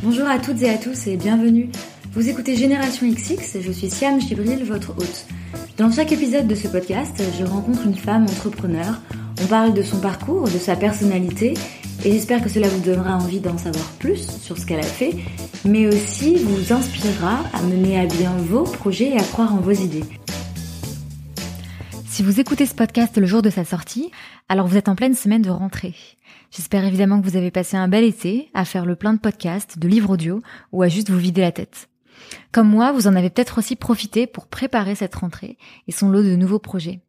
Bonjour à toutes et à tous et bienvenue. Vous écoutez Génération XX je suis Siam Gibril, votre hôte. Dans chaque épisode de ce podcast, je rencontre une femme entrepreneur. On parle de son parcours, de sa personnalité et j'espère que cela vous donnera envie d'en savoir plus sur ce qu'elle a fait, mais aussi vous inspirera à mener à bien vos projets et à croire en vos idées. Si vous écoutez ce podcast le jour de sa sortie, alors vous êtes en pleine semaine de rentrée. J'espère évidemment que vous avez passé un bel été à faire le plein de podcasts, de livres audio ou à juste vous vider la tête. Comme moi, vous en avez peut-être aussi profité pour préparer cette rentrée et son lot de nouveaux projets.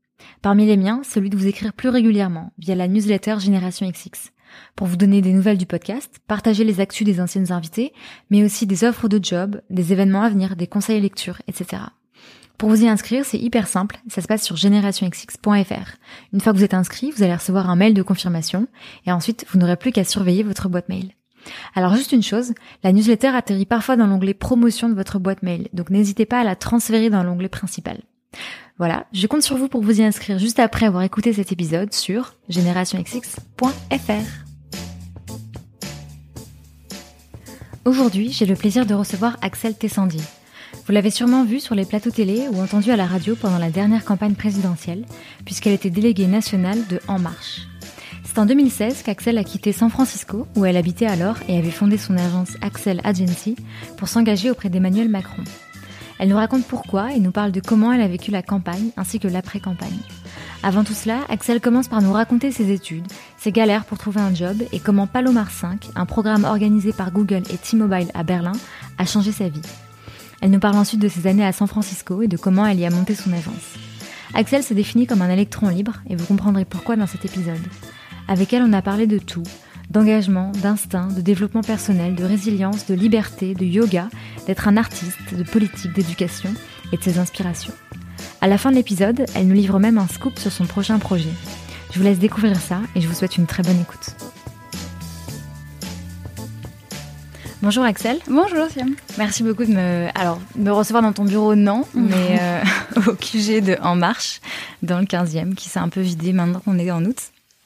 Parmi les miens, celui de vous écrire plus régulièrement via la newsletter Génération XX pour vous donner des nouvelles du podcast, partager les actus des anciennes invités, mais aussi des offres de job, des événements à venir, des conseils lecture, etc. Pour vous y inscrire, c'est hyper simple, ça se passe sur generationxx.fr. Une fois que vous êtes inscrit, vous allez recevoir un mail de confirmation et ensuite vous n'aurez plus qu'à surveiller votre boîte mail. Alors juste une chose, la newsletter atterrit parfois dans l'onglet promotion de votre boîte mail, donc n'hésitez pas à la transférer dans l'onglet principal. Voilà, je compte sur vous pour vous y inscrire juste après avoir écouté cet épisode sur generationxx.fr. Aujourd'hui, j'ai le plaisir de recevoir Axel Tessandier. Vous l'avez sûrement vu sur les plateaux télé ou entendu à la radio pendant la dernière campagne présidentielle, puisqu'elle était déléguée nationale de En Marche. C'est en 2016 qu'Axel a quitté San Francisco, où elle habitait alors et avait fondé son agence Axel Agency, pour s'engager auprès d'Emmanuel Macron. Elle nous raconte pourquoi et nous parle de comment elle a vécu la campagne ainsi que l'après-campagne. Avant tout cela, Axel commence par nous raconter ses études, ses galères pour trouver un job et comment Palomar 5, un programme organisé par Google et T-Mobile à Berlin, a changé sa vie. Elle nous parle ensuite de ses années à San Francisco et de comment elle y a monté son agence. Axel se définit comme un électron libre et vous comprendrez pourquoi dans cet épisode. Avec elle, on a parlé de tout, d'engagement, d'instinct, de développement personnel, de résilience, de liberté, de yoga, d'être un artiste, de politique, d'éducation et de ses inspirations. À la fin de l'épisode, elle nous livre même un scoop sur son prochain projet. Je vous laisse découvrir ça et je vous souhaite une très bonne écoute. Bonjour Axel. Bonjour Siam. Merci beaucoup de me, alors, me recevoir dans ton bureau, non, mais euh, au QG de En Marche, dans le 15e, qui s'est un peu vidé maintenant qu'on est en août.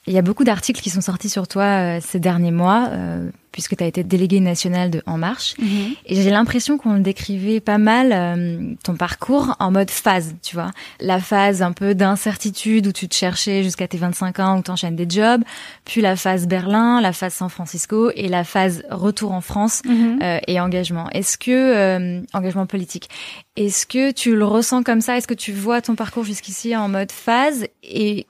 Il y a beaucoup d'articles qui sont sortis sur toi euh, ces derniers mois, euh, puisque tu as été déléguée nationale de En Marche. Mhm. Et j'ai l'impression qu'on décrivait pas mal euh, ton parcours en mode phase, tu vois. La phase un peu d'incertitude où tu te cherchais jusqu'à tes 25 ans, où tu enchaînes des jobs, puis la phase Berlin, la phase San Francisco et la phase retour en France mhm. et engagement. Est-ce que, engagement politique, est-ce que tu le ressens comme ça? Est-ce que tu vois ton parcours jusqu'ici en mode phase? Et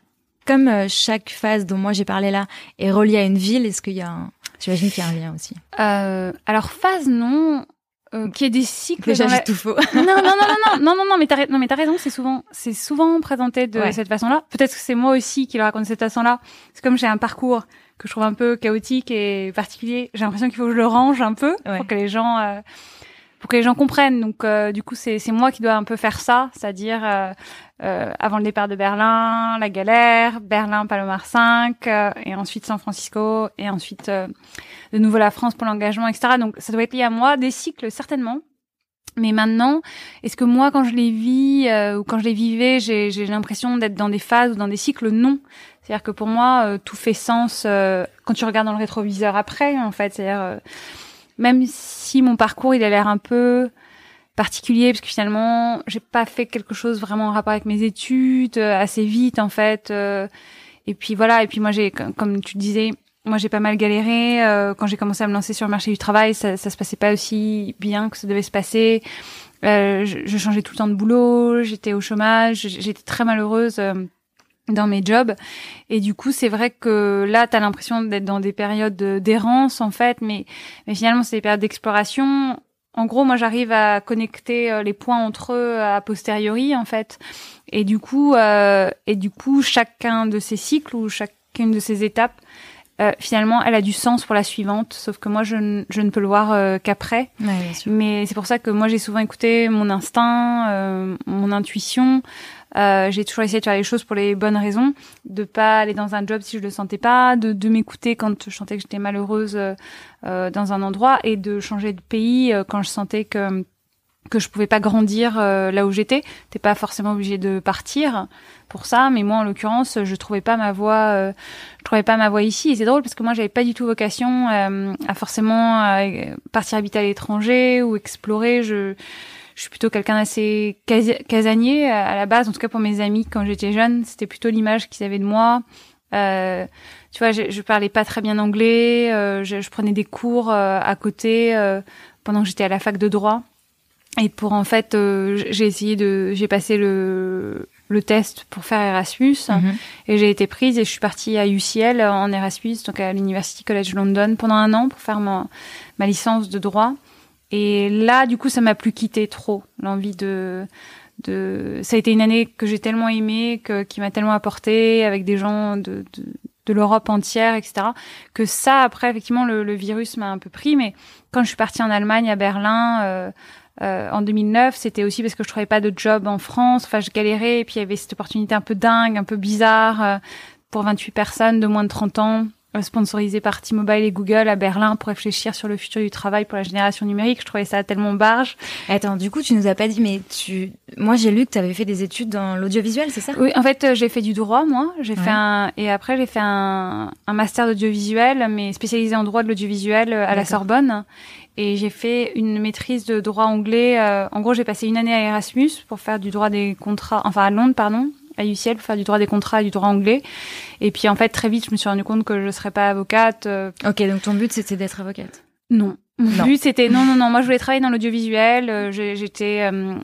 comme euh, chaque phase dont moi j'ai parlé là est reliée à une ville, est-ce qu'il y a un... J'imagine qu'il y a un lien aussi. Euh, alors phase non, euh, qui est des cycles. Déjà j'ai tout faux. non non non non non non non mais t'as non mais t'as raison c'est souvent c'est souvent présenté de cette façon-là. Peut-être que c'est moi aussi qui le raconte de cette façon-là. C'est comme j'ai un parcours que je trouve un peu chaotique et particulier. J'ai l'impression qu'il faut que je le range un peu pour que les gens euh, pour que les gens comprennent. Donc euh, du coup c'est c'est moi qui dois un peu faire ça, c'est-à-dire euh, euh, avant le départ de Berlin, la galère, Berlin, Palomar 5, euh, et ensuite San Francisco, et ensuite euh, de nouveau la France pour l'engagement, etc. Donc ça doit être lié à moi, des cycles certainement. Mais maintenant, est-ce que moi, quand je les vis ou quand je les vivais, j'ai, j'ai l'impression d'être dans des phases ou dans des cycles? Non. C'est-à-dire que pour moi, tout fait sens quand tu regardes dans le rétroviseur après, en fait. C'est-à-dire, même si mon parcours, il a l'air un peu particulier parce que finalement j'ai pas fait quelque chose vraiment en rapport avec mes études euh, assez vite en fait euh, et puis voilà et puis moi j'ai comme tu disais moi j'ai pas mal galéré euh, quand j'ai commencé à me lancer sur le marché du travail ça, ça se passait pas aussi bien que ça devait se passer. Je, je, changeais tout le temps de boulot j'étais au chômage j'étais très malheureuse dans mes jobs. Et du coup c'est vrai que là tu as l'impression d'être dans des périodes d'errance en fait mais mais finalement c'est des périodes d'exploration en gros, moi, j'arrive à connecter euh, les points entre eux a posteriori, en fait. Et du coup, euh, et du coup, chacun de ces cycles ou chacune de ces étapes, euh, finalement, elle a du sens pour la suivante. Sauf que moi, je, ne peux le voir euh, qu'après. Mais c'est pour ça que moi, j'ai souvent écouté mon instinct, mon intuition. Euh, j'ai toujours essayé de faire les choses pour les bonnes raisons, de pas aller dans un job si je le sentais pas, de, de m'écouter quand je sentais que j'étais malheureuse euh, dans un endroit et de changer de pays euh, quand je sentais que que je pouvais pas grandir là où j'étais. T'es pas forcément obligé de partir pour ça, mais moi en l'occurrence, je trouvais pas ma voie, je trouvais pas ma voie ici. Et c'est drôle parce que moi j'avais pas du tout vocation à forcément partir habiter à l'étranger ou explorer. Je je suis plutôt quelqu'un d'assez casanier à la base, en tout cas pour mes amis quand j'étais jeune, c'était plutôt l'image qu'ils avaient de moi. Euh, tu vois, je, je parlais pas très bien anglais, euh, je, je, prenais des cours euh, à côté euh, pendant que j'étais à la fac de droit. Et pour en fait, j'ai essayé de, j'ai passé le le test pour faire Erasmus mhm. et j'ai été prise et je suis partie à UCL en Erasmus, donc à l'University College London pendant un an pour faire ma, ma licence de droit. Et là, du coup, ça m'a plus quitté trop l'envie de de. Ça a été une année que j'ai tellement aimée, que qui m'a tellement apporté avec des gens de, de de l'Europe entière, etc. Que ça, après, effectivement, le, le virus m'a un peu pris. Mais quand je suis partie en Allemagne, à Berlin, euh, euh, en 2009, c'était aussi parce que je trouvais pas de job en France. Enfin, je galérais. Et puis, il y avait cette opportunité un peu dingue, un peu bizarre, euh, pour 28 personnes de moins de 30 ans sponsorisé par T-Mobile et Google à Berlin pour réfléchir sur le futur du travail pour la génération numérique. Je trouvais ça tellement barge. Attends, du coup, tu nous as pas dit, mais tu, moi, j'ai lu que tu avais fait des études dans l'audiovisuel, c'est ça? Oui, en fait, euh, j'ai fait du droit, moi. J'ai fait un, et après, j'ai fait un, un master d'audiovisuel, mais spécialisé en droit de l'audiovisuel euh, à la Sorbonne. Et j'ai fait une maîtrise de droit anglais. Euh, en gros, j'ai passé une année à Erasmus pour faire du droit des contrats, enfin à Londres, pardon, à UCL pour faire du droit des contrats et du droit anglais. Et puis en fait très vite je me suis rendu compte que je serais pas avocate. Euh. Ok donc ton but c'était d'être avocate. Non. Mon but c'était non non non moi je voulais travailler dans l'audiovisuel. Euh, j'étais euh,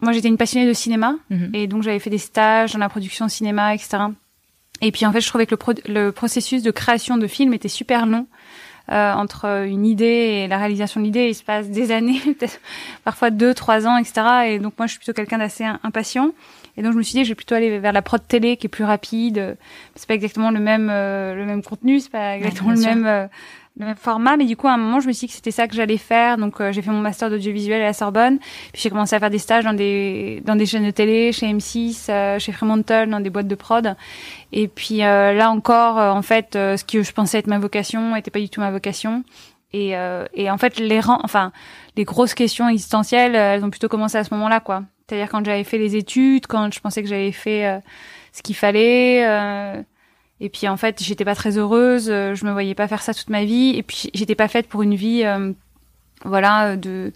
moi j'étais une passionnée de cinéma mhm. et donc j'avais fait des stages dans la production cinéma etc. Et puis en fait je trouvais que le, le processus de création de films était super long. Euh, entre une idée et la réalisation de l'idée, il se passe des années, peut-être parfois deux, trois ans, etc. Et donc moi, je suis plutôt quelqu'un d'assez impatient. Et donc je me suis dit, je vais plutôt aller vers la prod télé qui est plus rapide. C'est pas exactement le même euh, le même contenu, c'est pas exactement le même euh, le même format, mais du coup à un moment je me suis dit que c'était ça que j'allais faire. Donc euh, j'ai fait mon master d'audiovisuel à la Sorbonne, puis j'ai commencé à faire des stages dans des dans des chaînes de télé, chez M6, chez Fremantle, dans des boîtes de prod. Et puis là encore, en fait, ce que je pensais être ma vocation n'était pas du tout ma vocation. Et, et en fait, les rangs, enfin, les grosses questions existentielles, elles ont plutôt commencé à ce moment-là, quoi. C'est-à-dire quand j'avais fait les études, quand je pensais que j'avais fait euh, ce qu'il fallait. Euh, et puis en fait, j'étais pas très heureuse. Euh, je me voyais pas faire ça toute ma vie. Et puis j'étais pas faite pour une vie, voilà, de,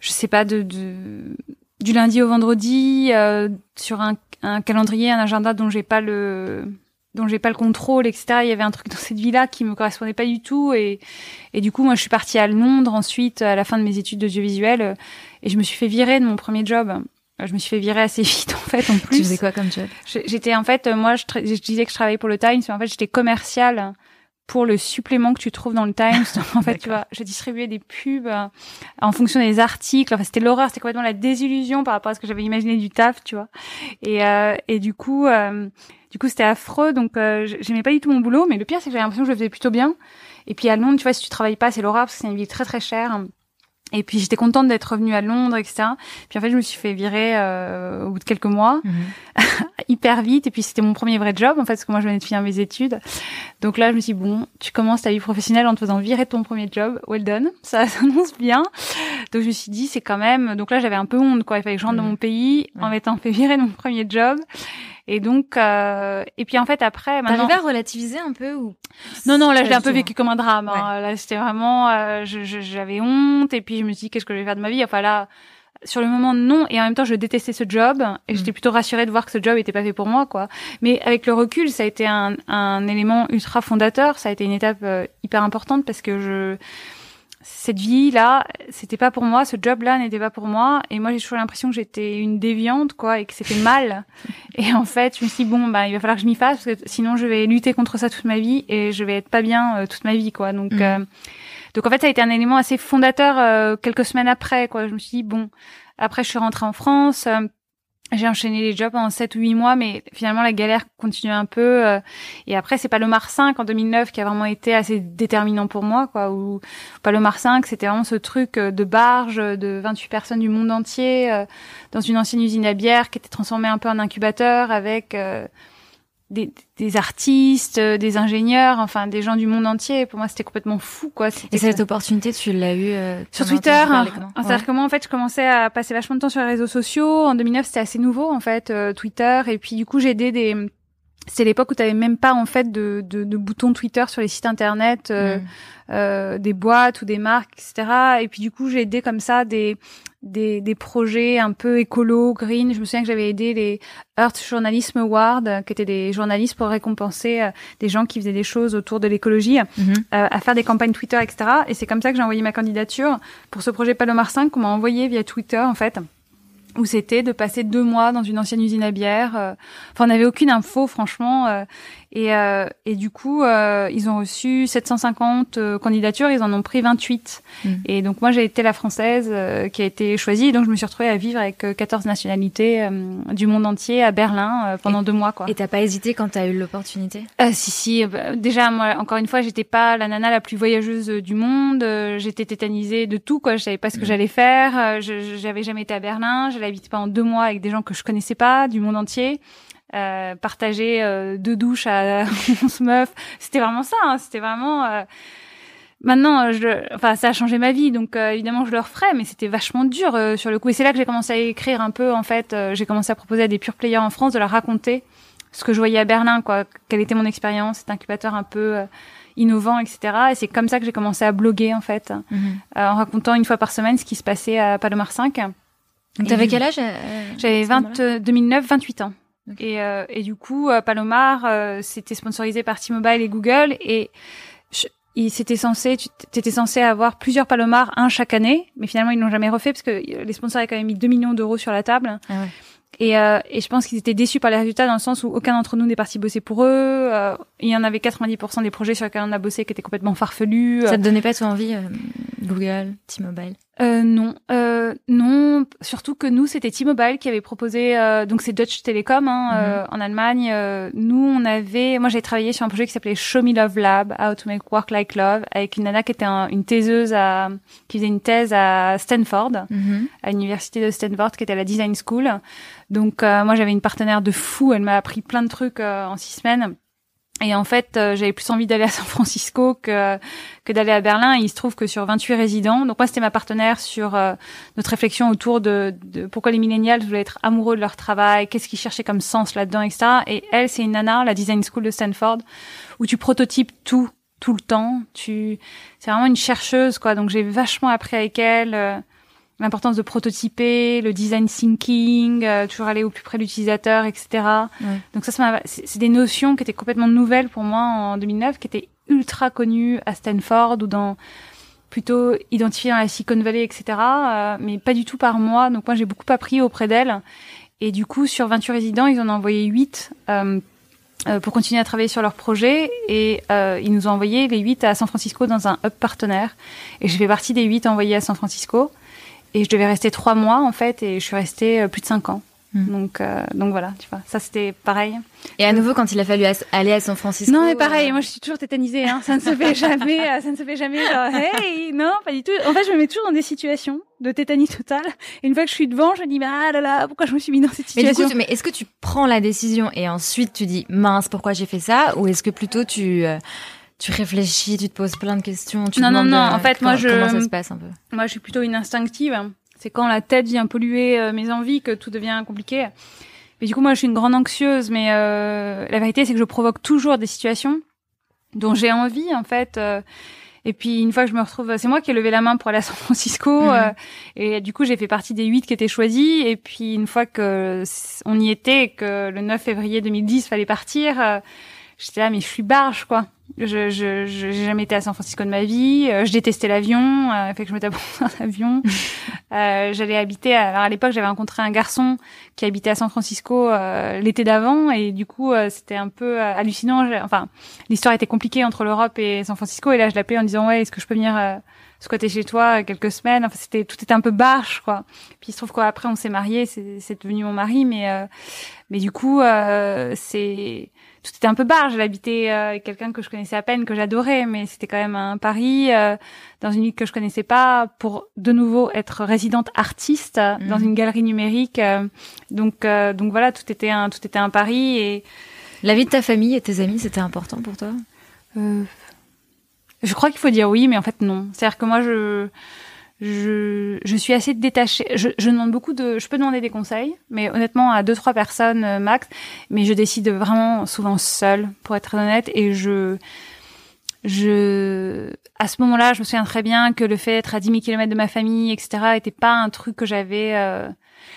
je sais pas, de, de du lundi au vendredi sur un, un, calendrier, un agenda dont j'ai pas le dont j'ai pas le contrôle, etc. Il y avait un truc dans cette vie-là qui me correspondait pas du tout et, et du coup moi je suis partie à Londres ensuite à la fin de mes études d'audiovisuel et je me suis fait virer de mon premier job. Je me suis fait virer assez vite en fait en plus. Tu faisais quoi comme job? J'étais en fait moi je, je, disais que je travaillais pour le Times mais en fait j'étais commerciale pour le supplément que tu trouves dans le Times. en fait, tu vois, je distribuais des pubs euh, en fonction des articles. Enfin, c'était l'horreur, c'était complètement la désillusion par rapport à ce que j'avais imaginé du taf, tu vois. Et, euh, et du coup, euh, du coup, c'était affreux. Donc, euh, j'aimais pas du tout mon boulot. Mais le pire, c'est que j'avais l'impression que je le faisais plutôt bien. Et puis à Londres, tu vois, si tu travailles pas, c'est l'horreur parce que c'est une ville très très chère. Et puis j'étais contente d'être revenue à Londres, etc. Puis en fait, je me suis fait virer euh, au bout de quelques mois, mhm. hyper vite. Et puis c'était mon premier vrai job, en fait, parce que moi je venais de finir mes études. Donc là, je me suis dit, bon, tu commences ta vie professionnelle en te faisant virer ton premier job. Well done, ça s'annonce bien. Donc je me suis dit, c'est quand même. Donc là, j'avais un peu honte, quoi. Il fallait que je rentre dans mhm. mon pays en m'étant fait virer de mon premier job. Et donc, euh, et puis en fait après, maintenant. T'arrivais à relativiser un peu ou Non, non, là je l'ai un peu vécu comme un drame. Hein. Là c'était vraiment, euh, j'avais honte et puis je me suis dit qu'est-ce que je vais faire de ma vie? Enfin là, sur le moment non et en même temps je détestais ce job et j'étais mm. plutôt rassurée de voir que ce job était pas fait pour moi quoi mais avec le recul ça a été un, un élément ultra fondateur ça a été une étape euh, hyper importante parce que je cette vie là, c'était pas pour moi, ce job là n'était pas pour moi et moi j'ai toujours l'impression que j'étais une déviante quoi et que c'était mal. et en fait, je me suis dit bon bah il va falloir que je m'y fasse parce que sinon je vais lutter contre ça toute ma vie et je vais être pas bien euh, toute ma vie quoi. Donc mm. euh, donc en fait ça a été un élément assez fondateur euh, quelques semaines après quoi. Je me suis dit bon après je suis rentrée en France j'ai enchaîné les jobs en 7 ou 8 mois, mais finalement la galère continue un peu. Euh, et après, c'est pas le Mars 5 en 2009 qui a vraiment été assez déterminant pour moi, quoi. Ou pas le Mars 5, c'était vraiment ce truc euh, de barge de 28 personnes du monde entier euh, dans une ancienne usine à bière qui était transformée un peu en incubateur avec des, des, artistes, euh, des ingénieurs, enfin des gens du monde entier. Pour moi, c'était complètement fou, quoi. Et cette opportunité, tu l'as eu euh, sur Twitter hein. C'est-à-dire que moi, en fait, je commençais à passer vachement de temps sur les réseaux sociaux. En 2009, c'était assez nouveau, en fait, euh, Twitter. Et puis, du coup, j'ai aidé des c'est l'époque où tu avais même pas en fait de, de, de boutons Twitter sur les sites internet, euh, mm. euh, des boîtes ou des marques, etc. Et puis du coup, j'ai aidé comme ça des, des, des projets un peu écolo, green. Je me souviens que j'avais aidé les Earth Journalism Awards, qui étaient des journalistes pour récompenser euh, des gens qui faisaient des choses autour de l'écologie, euh, à faire des campagnes Twitter, etc. Et c'est comme ça que j'ai envoyé ma candidature pour ce projet Palomar 5 qu'on m'a envoyé via Twitter en fait où c'était de passer deux mois dans une ancienne usine à bière. Euh, enfin, on n'avait aucune info, franchement. Euh, et, euh, et du coup, euh, ils ont reçu 750 euh, candidatures, ils en ont pris 28. Mm. Et donc moi, j'ai été la française euh, qui a été choisie. Et donc je me suis retrouvée à vivre avec 14 nationalités du monde entier à Berlin pendant deux mois. Quoi. Et t'as pas hésité quand t'as eu l'opportunité? Si, si. Bah, déjà, moi, encore une fois, j'étais pas la nana la plus voyageuse du monde. j'étais tétanisée de tout. Quoi. Je savais pas ce que mm. j'allais faire. Je j'avais jamais été à Berlin. J'allais habiter pendant deux mois avec des gens que je connaissais pas du monde entier euh, partager euh, deux douches à 11 meufs. C'était vraiment ça. Hein, c'était vraiment. Euh... Maintenant, je, enfin, ça a changé ma vie, donc euh, évidemment, je le referais, mais c'était vachement dur euh, sur le coup. Et c'est là que j'ai commencé à écrire un peu. En fait, j'ai commencé à proposer à des pure players en France de leur raconter ce que je voyais à Berlin, quoi. Quelle était mon expérience, cet incubateur un peu innovant, etc. Et c'est comme ça que j'ai commencé à bloguer, en fait, mhm. en racontant une fois par semaine ce qui se passait à Palomar 5. Donc, t'avais quel âge J'avais 20, 2009, 28 ans. Et, euh, et, du coup, euh, Palomar, euh, c'était sponsorisé par T-Mobile et Google. Et il c'était censé, tu étais censé avoir plusieurs Palomar, un chaque année. Mais finalement, ils n'ont jamais refait parce que les sponsors avaient quand même mis 2 millions d'euros sur la table. Ah ouais. Et, euh, et, je pense qu'ils étaient déçus par les résultats dans le sens où aucun d'entre nous n'est parti bosser pour eux. Euh, il y en avait 90% des projets sur lesquels on a bossé qui étaient complètement farfelus. Ça te donnait pas tout envie, euh, Google, T-Mobile? Euh, Non, euh, non. Surtout que nous, c'était T-Mobile qui avait proposé. Euh, donc c'est Deutsche Telekom hein, mhm. en Allemagne. nous, on avait. Moi, j'ai travaillé sur un projet qui s'appelait Show Me Love Lab, How to Make Work Like Love, avec une nana qui était une thèseuse à, qui faisait une thèse à Stanford, mhm. à l'université de Stanford, qui était à la Design School. Donc moi, j'avais une partenaire de fou. Elle m'a appris plein de trucs en six semaines. Et en fait, euh, j'avais plus envie d'aller à San Francisco que que d'aller à Berlin. Il se trouve que sur 28 résidents, donc moi c'était ma partenaire sur euh, notre réflexion autour de, de, pourquoi les millénials voulaient être amoureux de leur travail, qu'est-ce qu'ils cherchaient comme sens là-dedans, etc. Et elle, c'est une nana, la Design School de Stanford, où tu prototypes tout tout le temps. Tu, c'est vraiment une chercheuse quoi. Donc j'ai vachement appris avec elle. L'importance de prototyper, le design thinking, euh, toujours aller au plus près de l'utilisateur, etc. Donc ça, ça c'est des notions qui étaient complètement nouvelles pour moi en 2009, qui étaient ultra connues à Stanford ou dans plutôt identifiées dans la Silicon Valley, etc. Euh, mais pas du tout par moi. Donc moi, j'ai beaucoup appris auprès d'elle. Et du coup, sur 28 résidents, ils en ont envoyé 8 euh, euh, pour continuer à travailler sur leur projet. Et euh, ils nous ont envoyé les 8 à San Francisco dans un hub partenaire. Et je fais partie des 8 envoyés à San Francisco. Et je devais rester trois mois en fait, et je suis restée euh, plus de cinq ans. Hmm. Donc, euh, donc voilà, tu vois, ça c'était pareil. Et à nouveau, quand il a fallu aller à San Francisco. Non, mais pareil, euh, moi je suis toujours tétanisée, hein. Ça ne se fait jamais, ça ne se fait jamais. Genre, hey, non, pas du tout. En fait, je me mets toujours dans des situations de tétanie totale. Et une fois que je suis devant, je me dis, ah là là, pourquoi je me suis mis dans cette situation? Mais, mais est-ce que tu prends la décision et ensuite tu dis, mince, pourquoi j'ai fait ça, ou est-ce que plutôt tu tu réfléchis, tu te poses plein de questions. Tu non, non, non. En fait, moi, je. Comment ça se passe un peu Moi, je suis plutôt une instinctive. C'est quand la tête vient polluer euh, mes envies que tout devient compliqué. Mais du coup, moi, je suis une grande anxieuse. Mais euh, la vérité, c'est que je provoque toujours des situations dont j'ai envie, en fait. Euh, et puis une fois que je me retrouve, c'est moi qui ai levé la main pour aller à San Francisco. Mhm. et du coup, j'ai fait partie des huit qui étaient choisis. Et puis une fois que on y était, que le 9 février 2010 fallait partir, j'étais là, mais je suis barge, quoi. Je, je, j'ai jamais été à San Francisco de ma vie. Euh, je détestais l'avion, euh, fait que je me tapais dans l'avion. euh, j'allais habiter. À, alors à l'époque, j'avais rencontré un garçon qui habitait à San Francisco euh, l'été d'avant, et du coup, euh, c'était un peu hallucinant. Enfin, l'histoire était compliquée entre l'Europe et San Francisco, et là, je l'appelais en disant ouais, est-ce que je peux venir squatter chez toi quelques semaines? Enfin, c'était tout était un peu barge, quoi. Puis il se trouve qu'après, on s'est mariés, c'est devenu mon mari, mais mais du coup, c'est tout était un peu barge. J'habitais euh, avec quelqu'un que je connaissais à peine, que j'adorais, mais c'était quand même un pari euh, dans une ville que je connaissais pas pour de nouveau être résidente artiste dans mhm. une galerie numérique. Euh, donc donc voilà, tout était un tout était un pari et La vie de ta famille et tes amis, c'était important pour toi? Euh, Je crois qu'il faut dire oui, mais en fait non. C'est-à-dire que moi, je, je, je suis assez détachée. Je, je, demande beaucoup de, je peux demander des conseils, mais honnêtement à deux trois personnes euh, max. Mais je décide vraiment souvent seule, pour être honnête, et je, je, à ce moment-là, je me souviens très bien que le fait d'être à 10 000 km de ma famille, etc., était pas un truc que j'avais. Euh,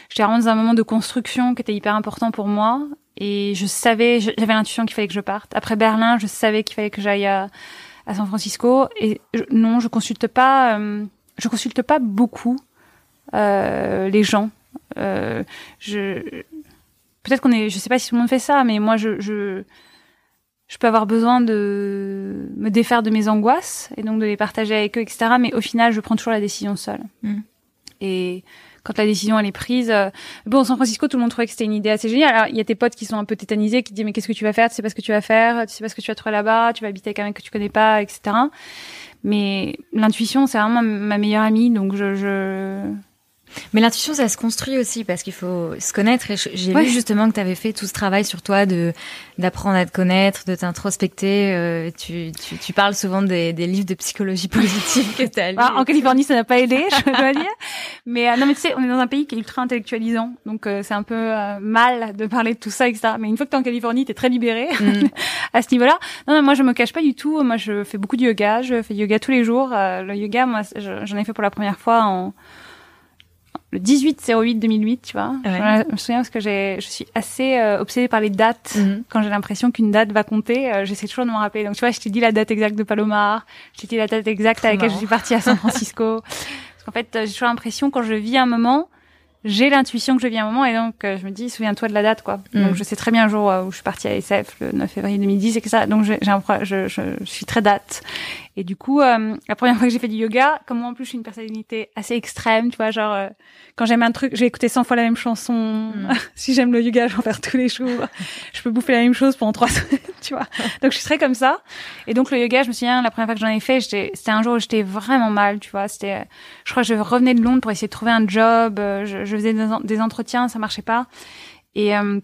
J'étais vraiment dans un moment de construction qui était hyper important pour moi, et je savais, j'avais l'intuition qu'il fallait que je parte. Après Berlin, je savais qu'il fallait que j'aille à, à, San Francisco, et non, je consulte pas. Euh, je consulte pas beaucoup euh, les gens. Euh, je peut-être qu'on est, je sais pas si tout le monde fait ça, mais moi je, je je peux avoir besoin de me défaire de mes angoisses et donc de les partager avec eux, etc. Mais au final, je prends toujours la décision seule. Mm. Et quand la décision elle est prise, euh, bon, San Francisco, tout le monde trouvait que c'était une idée assez géniale. Alors il y a tes potes qui sont un peu tétanisés, qui disent mais qu'est-ce que tu vas faire? Tu sais pas ce que tu vas faire Tu sais pas ce que tu vas trouver là-bas Tu vas habiter avec un mec que tu connais pas, etc. Mais l'intuition, c'est vraiment ma meilleure amie, donc je, je... Mais l'intuition, ça se construit aussi parce qu'il faut se connaître. Et j'ai vu justement que tu avais fait tout ce travail sur toi de d'apprendre à te connaître, de t'introspecter. Euh, tu, tu, tu, parles souvent des, des, livres de psychologie positive que tu as ah, en Californie, ça n'a pas aidé, je dois dire. Mais euh, non, mais tu sais, on est dans un pays qui est ultra intellectualisant, donc euh, c'est un peu euh, mal de parler de tout ça, etc. Mais une fois que tu es en Californie, tu es très libéré mm. à ce niveau-là. Non, mais moi, je me cache pas du tout. Moi, je fais beaucoup de yoga. Je fais yoga tous les jours. le yoga, moi, j'en ai fait pour la première fois en le 18 08 2008 tu vois je me souviens parce que j'ai je suis assez euh, obsédée par les dates mhm. quand j'ai l'impression qu'une date va compter euh, j'essaie toujours de me rappeler donc tu vois je t'ai dit la date exacte de Palomar je t'ai dit la date exacte à laquelle je suis partie à San Francisco parce qu'en fait euh, j'ai toujours l'impression quand je vis un moment j'ai l'intuition que je vis un moment et donc euh, je me dis souviens-toi de la date quoi. Mm. Donc je sais très bien le jour où je suis partie à SF le 9 février 2010 et que ça donc j'ai un je, je, je, suis très date. Et du coup euh, la première fois que j'ai fait du yoga, comme moi en plus je suis une personnalité assez extrême, tu vois genre euh, quand j'aime un truc, j'ai écouté 100 fois la même chanson. Mm. si j'aime le yoga, je vais en faire tous les jours. je peux bouffer la même chose pendant trois semaines, tu vois. Donc je suis très comme ça. Et donc le yoga, je me souviens la première fois que j'en ai fait, c'était un jour où j'étais vraiment mal, tu vois, c'était je crois que je revenais de Londres pour essayer de trouver un job, je je faisais des, entretiens, ça marchait pas. Et euh,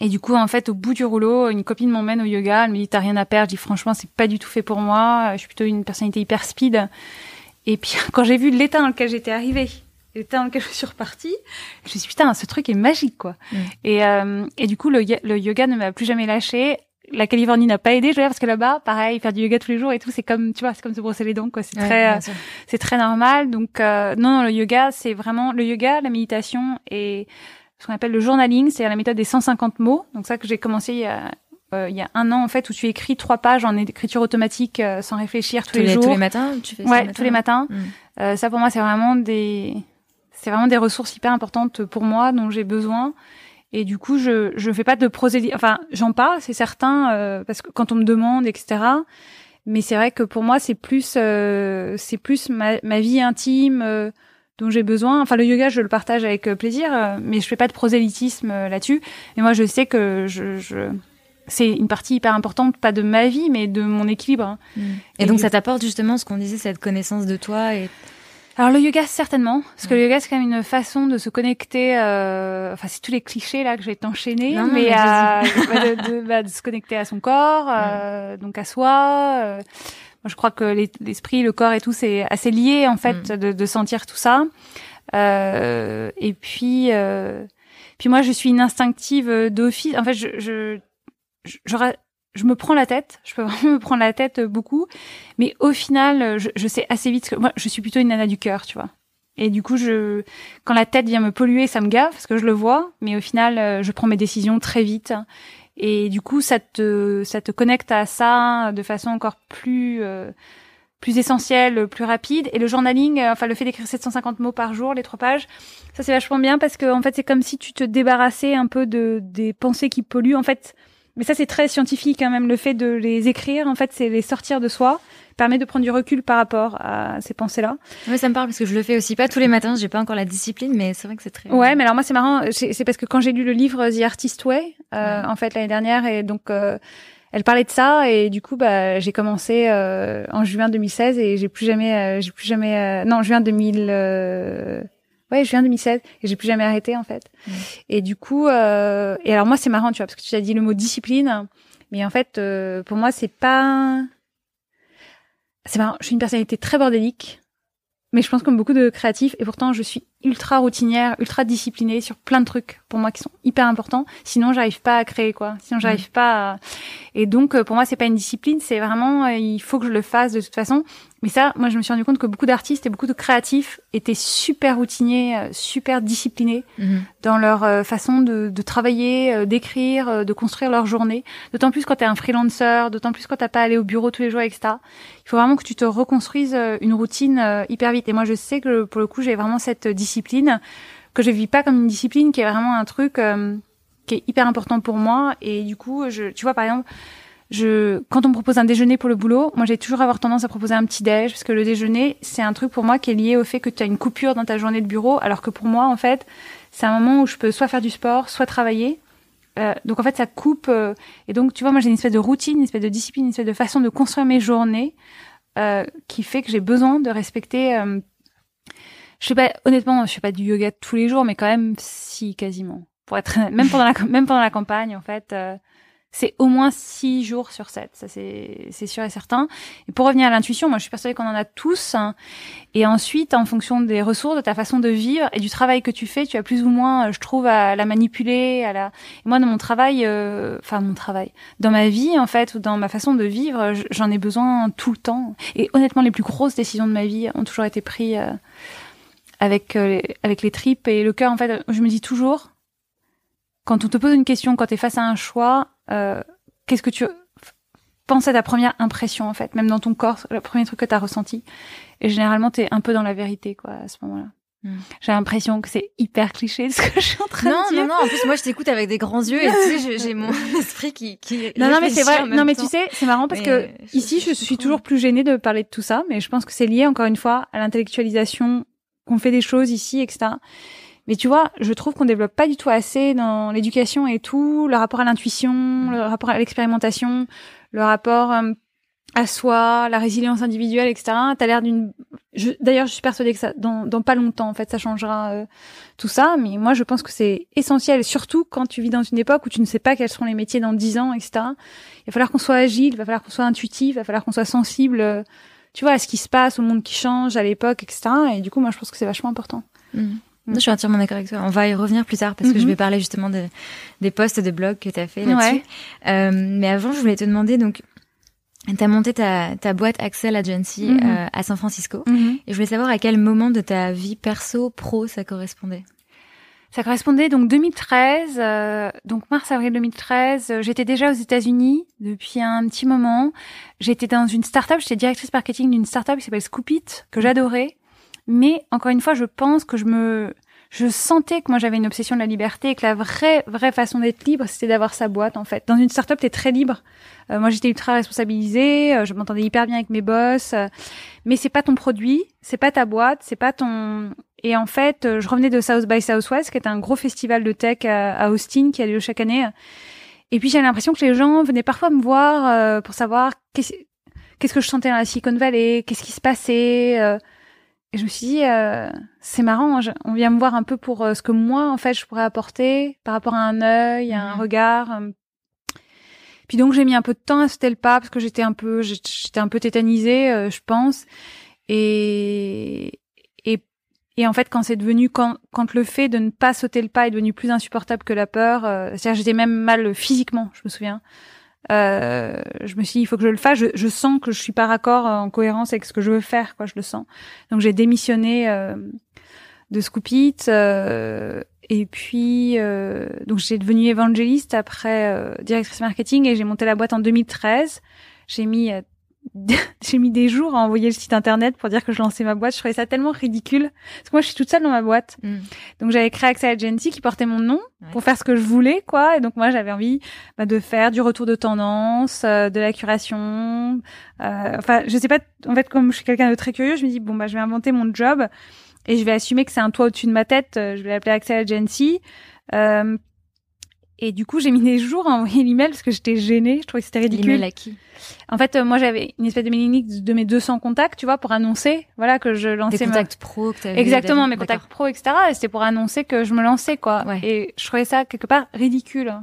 et du coup, en fait, au bout du rouleau, une copine m'emmène au yoga. Elle me dit t'as rien à perdre. Je dis franchement, c'est pas du tout fait pour moi. Je suis plutôt une personnalité hyper speed. Et puis quand j'ai vu l'état dans lequel j'étais arrivée, l'état dans lequel je suis repartie, je me suis dit putain, ce truc est magique quoi. Mm. Et euh, et du coup, le, le yoga ne m'a plus jamais lâché la Californie n'a pas aidé, je veux dire, parce que là-bas, pareil, faire du yoga tous les jours et tout, c'est comme, tu vois, c'est comme se brosser les dents, quoi. C'est très, euh, c'est très normal. Donc, euh, non, non, le yoga, c'est vraiment le yoga, la méditation et ce qu'on appelle le journaling, c'est la méthode des 150 mots. Donc ça que j'ai commencé il y a euh, il y a un an en fait où tu écris trois pages en écriture automatique sans réfléchir tous, les, jours. Tous les matins, tu fais Ouais, tous les matins. Hmm. ça pour moi c'est vraiment des c'est vraiment des ressources hyper importantes pour moi dont j'ai besoin et du coup, je je fais pas de prosélytisme. Enfin, j'en parle, c'est certain, euh, parce que quand on me demande, etc. Mais c'est vrai que pour moi, c'est plus euh, c'est plus ma, ma vie intime euh, dont j'ai besoin. Enfin, le yoga, je le partage avec plaisir, mais je fais pas de prosélytisme là-dessus. Et moi, je sais que je, je c'est une partie hyper importante, pas de ma vie, mais de mon équilibre. Hein. Mmh. Et, donc, ça t'apporte justement ce qu'on disait, cette connaissance de toi et alors le yoga certainement, parce que le yoga c'est quand même une façon de se connecter. Euh, enfin c'est tous les clichés là que je vais t'enchaîner, mais, bah, de, bah, de, se connecter à son corps, euh, donc à soi. Euh. Je crois que l'esprit, le corps et tout c'est assez lié en fait mm. de, de, sentir tout ça. Euh, et puis puis moi je suis une instinctive d'office. En fait je, je, je, je me prends la tête, je peux vraiment me prendre la tête euh, beaucoup, mais au final, euh, je, je sais assez vite que moi, je suis plutôt une nana du cœur, tu vois. Et du coup, je, quand la tête vient me polluer, ça me gave parce que je le vois, mais au final, euh, je prends mes décisions très vite. Et du coup, ça te, ça te connecte à ça de façon encore plus, plus essentielle, plus rapide. Et le journaling, enfin le fait d'écrire 750 mots par jour, les trois pages, ça c'est vachement bien parce que en fait, c'est comme si tu te débarrassais un peu de des pensées qui polluent. En fait, mais ça, c'est très scientifique, hein, même. Le fait de les écrire, en fait, c'est les sortir de soi, permet de prendre du recul par rapport à ces pensées-là. Oui, ça me parle parce que je le fais aussi pas tous les matins. J'ai pas encore la discipline, mais c'est vrai que c'est très. Ouais, mais alors moi, c'est marrant. C'est parce que quand j'ai lu le livre The Artist Way, euh, en fait, l'année dernière, et donc. Euh, elle parlait de ça et du coup bah j'ai commencé euh, en juin 2016 et j'ai plus jamais j'ai plus jamais non juin 2000 ouais Ouais, juin 2016 et j'ai plus jamais arrêté en fait. Mm. Et du coup, euh, et alors moi c'est marrant, tu vois, parce que tu as dit le mot discipline, mais en fait euh, pour moi c'est pas, c'est marrant. Je suis une personnalité très bordélique, mais je pense comme beaucoup de créatifs et pourtant je suis ultra routinière, ultra disciplinée sur plein de trucs pour moi qui sont hyper importants. Sinon, j'arrive pas à créer quoi. Sinon, j'arrive mm. pas. À... Et donc, euh, pour moi, c'est pas une discipline, c'est vraiment il faut que je le fasse de toute façon. Mais ça, moi, je me suis rendu compte que beaucoup d'artistes et beaucoup de créatifs étaient super routiniers, euh, super disciplinés mhm. dans leur euh, façon de, de travailler, euh, d'écrire, de construire leur journée. D'autant plus quand tu es un freelancer, d'autant plus quand t'as pas à aller au bureau tous les jours, etc. Il faut vraiment que tu te reconstruises une routine hyper vite. Et moi, je sais que pour le coup, j'ai vraiment cette discipline que je vis pas comme une discipline, qui est vraiment un truc qui est hyper important pour moi. Et du coup, je, tu vois, par exemple je, quand on me propose un déjeuner pour le boulot, moi j'ai toujours avoir tendance à proposer un petit déj parce que le déjeuner c'est un truc pour moi qui est lié au fait que tu as une coupure dans ta journée de bureau, alors que pour moi en fait c'est un moment où je peux soit faire du sport, soit travailler. Euh, donc en fait ça coupe euh, et donc tu vois moi j'ai une espèce de routine, une espèce de discipline, une espèce de façon de construire mes journées euh, qui fait que j'ai besoin de respecter. Euh, je sais pas honnêtement, je fais pas du yoga tous les jours, mais quand même si quasiment. Pour être même pendant la même pendant la campagne en fait euh, c'est au moins six jours sur sept. Ça, c'est, sûr et certain. Et pour revenir à l'intuition, moi, je suis persuadée qu'on en a tous. Hein. Et ensuite, en fonction des ressources, de ta façon de vivre et du travail que tu fais, tu as plus ou moins, je trouve, à la manipuler, à la. Et moi, dans mon travail, euh, enfin, mon travail, dans ma vie, en fait, ou dans ma façon de vivre, j'en ai besoin tout le temps. Et honnêtement, les plus grosses décisions de ma vie ont toujours été prises euh, avec euh, avec les tripes et le cœur. En fait, je me dis toujours, quand on te pose une question, quand tu es face à un choix, euh, qu'est-ce que tu penses à ta première impression en fait, même dans ton corps, le premier truc que tu as ressenti? Et généralement, tu es un peu dans la vérité quoi à ce moment-là. Hmm. J'ai l'impression que c'est hyper cliché ce que je suis en train de dire. Non, non, en plus, moi, je t'écoute avec des grands yeux et tu sais, j'ai mon esprit qui, qui. Non, non, mais c'est vrai. Non, mais tu sais, c'est marrant parce que ici, je suis toujours plus gênée de parler de tout ça, mais je pense que c'est lié encore une fois à l'intellectualisation qu'on fait des choses ici, etc. Mais tu vois, je trouve qu'on développe pas du tout assez dans l'éducation et tout, le rapport à l'intuition, le rapport à l'expérimentation, le rapport euh, à soi, la résilience individuelle, etc. T'as l'air d'une. D'ailleurs, je suis persuadée que ça, dans, dans pas longtemps, en fait, ça changera euh, tout ça. Mais moi, je pense que c'est essentiel, surtout quand tu vis dans une époque où tu ne sais pas quels seront les métiers dans dix ans, etc. Il va falloir qu'on soit agile, il va falloir qu'on soit intuitif, il va falloir qu'on soit sensible, euh, tu vois, à ce qui se passe, au monde qui change, à l'époque, etc. Et du coup, moi, je pense que c'est vachement important. Mmh. Je suis entièrement d'accord avec toi. On va y revenir plus tard parce que je mhm. vais parler justement de, des posts de blog que tu as fait là-dessus. Euh, mais avant, je voulais te demander, donc, tu as monté ta, ta boîte Axel Agency mhm. euh, à San Francisco. Mhm. Et je voulais savoir à quel moment de ta vie perso, pro, ça correspondait. Ça correspondait donc 2013, euh, donc mars-avril 2013. Euh, j'étais déjà aux États-Unis depuis un petit moment. J'étais dans une start-up, j'étais directrice marketing d'une start-up qui s'appelle Scoopit, que j'adorais. Mais encore une fois, je pense que je me, je sentais que moi j'avais une obsession de la liberté et que la vraie, vraie façon d'être libre, c'était d'avoir sa boîte en fait. Dans une startup, t'es très libre. Euh, moi, j'étais ultra responsabilisée, euh, je m'entendais hyper bien avec mes boss, euh, mais c'est pas ton produit, c'est pas ta boîte, c'est pas ton. Et en fait, je revenais de South by Southwest, qui est un gros festival de tech à, Austin qui a lieu chaque année. Et puis j'ai l'impression que les gens venaient parfois me voir pour savoir qu'est-ce que je sentais dans la Silicon Valley, qu'est-ce qui se passait. Et je me suis dit, euh, c'est marrant, on vient me voir un peu pour euh, ce que moi, en fait, je pourrais apporter par rapport à un œil, à un regard. Euh. Puis donc, j'ai mis un peu de temps à sauter le pas parce que j'étais un peu, j'étais un peu tétanisée, je pense. Et, et, et en fait, quand c'est devenu, quand, quand le fait de ne pas sauter le pas est devenu plus insupportable que la peur, c'est-à-dire j'étais même mal physiquement, je me souviens. Euh, je me suis dit, il faut que je le fasse. Je, je, sens que je suis pas raccord en cohérence avec ce que je veux faire, quoi. Je le sens. Donc j'ai démissionné euh, de Scoopit. Euh, et puis, euh, donc j'ai devenu évangéliste après euh, directrice marketing et j'ai monté la boîte en 2013. J'ai mis j'ai mis des jours à envoyer le site internet pour dire que je lançais ma boîte. Je trouvais ça tellement ridicule. Parce que moi, je suis toute seule dans ma boîte. Mm. Donc, j'avais créé Axel Agency qui portait mon nom pour faire ce que je voulais, quoi. Et donc, moi, j'avais envie bah, de faire du retour de tendance, euh, de la curation. Euh, enfin, je sais pas. En fait, comme je suis quelqu'un de très curieux, je me dis, bon, bah, je vais inventer mon job et je vais assumer que c'est un toit au-dessus de ma tête. Je vais l'appeler Axel Agency. Euh, Et du coup, j'ai mis des jours à envoyer l'email parce que j'étais gênée. Je trouvais que c'était ridicule. L'email à qui? En fait, euh, moi, j'avais une espèce de mailing de mes 200 contacts, tu vois, pour annoncer, voilà, que je lançais. Des contacts pro que avais Exactement, mes contacts pro, etc. Et c'était pour annoncer que je me lançais, quoi. Et je trouvais ça quelque part ridicule.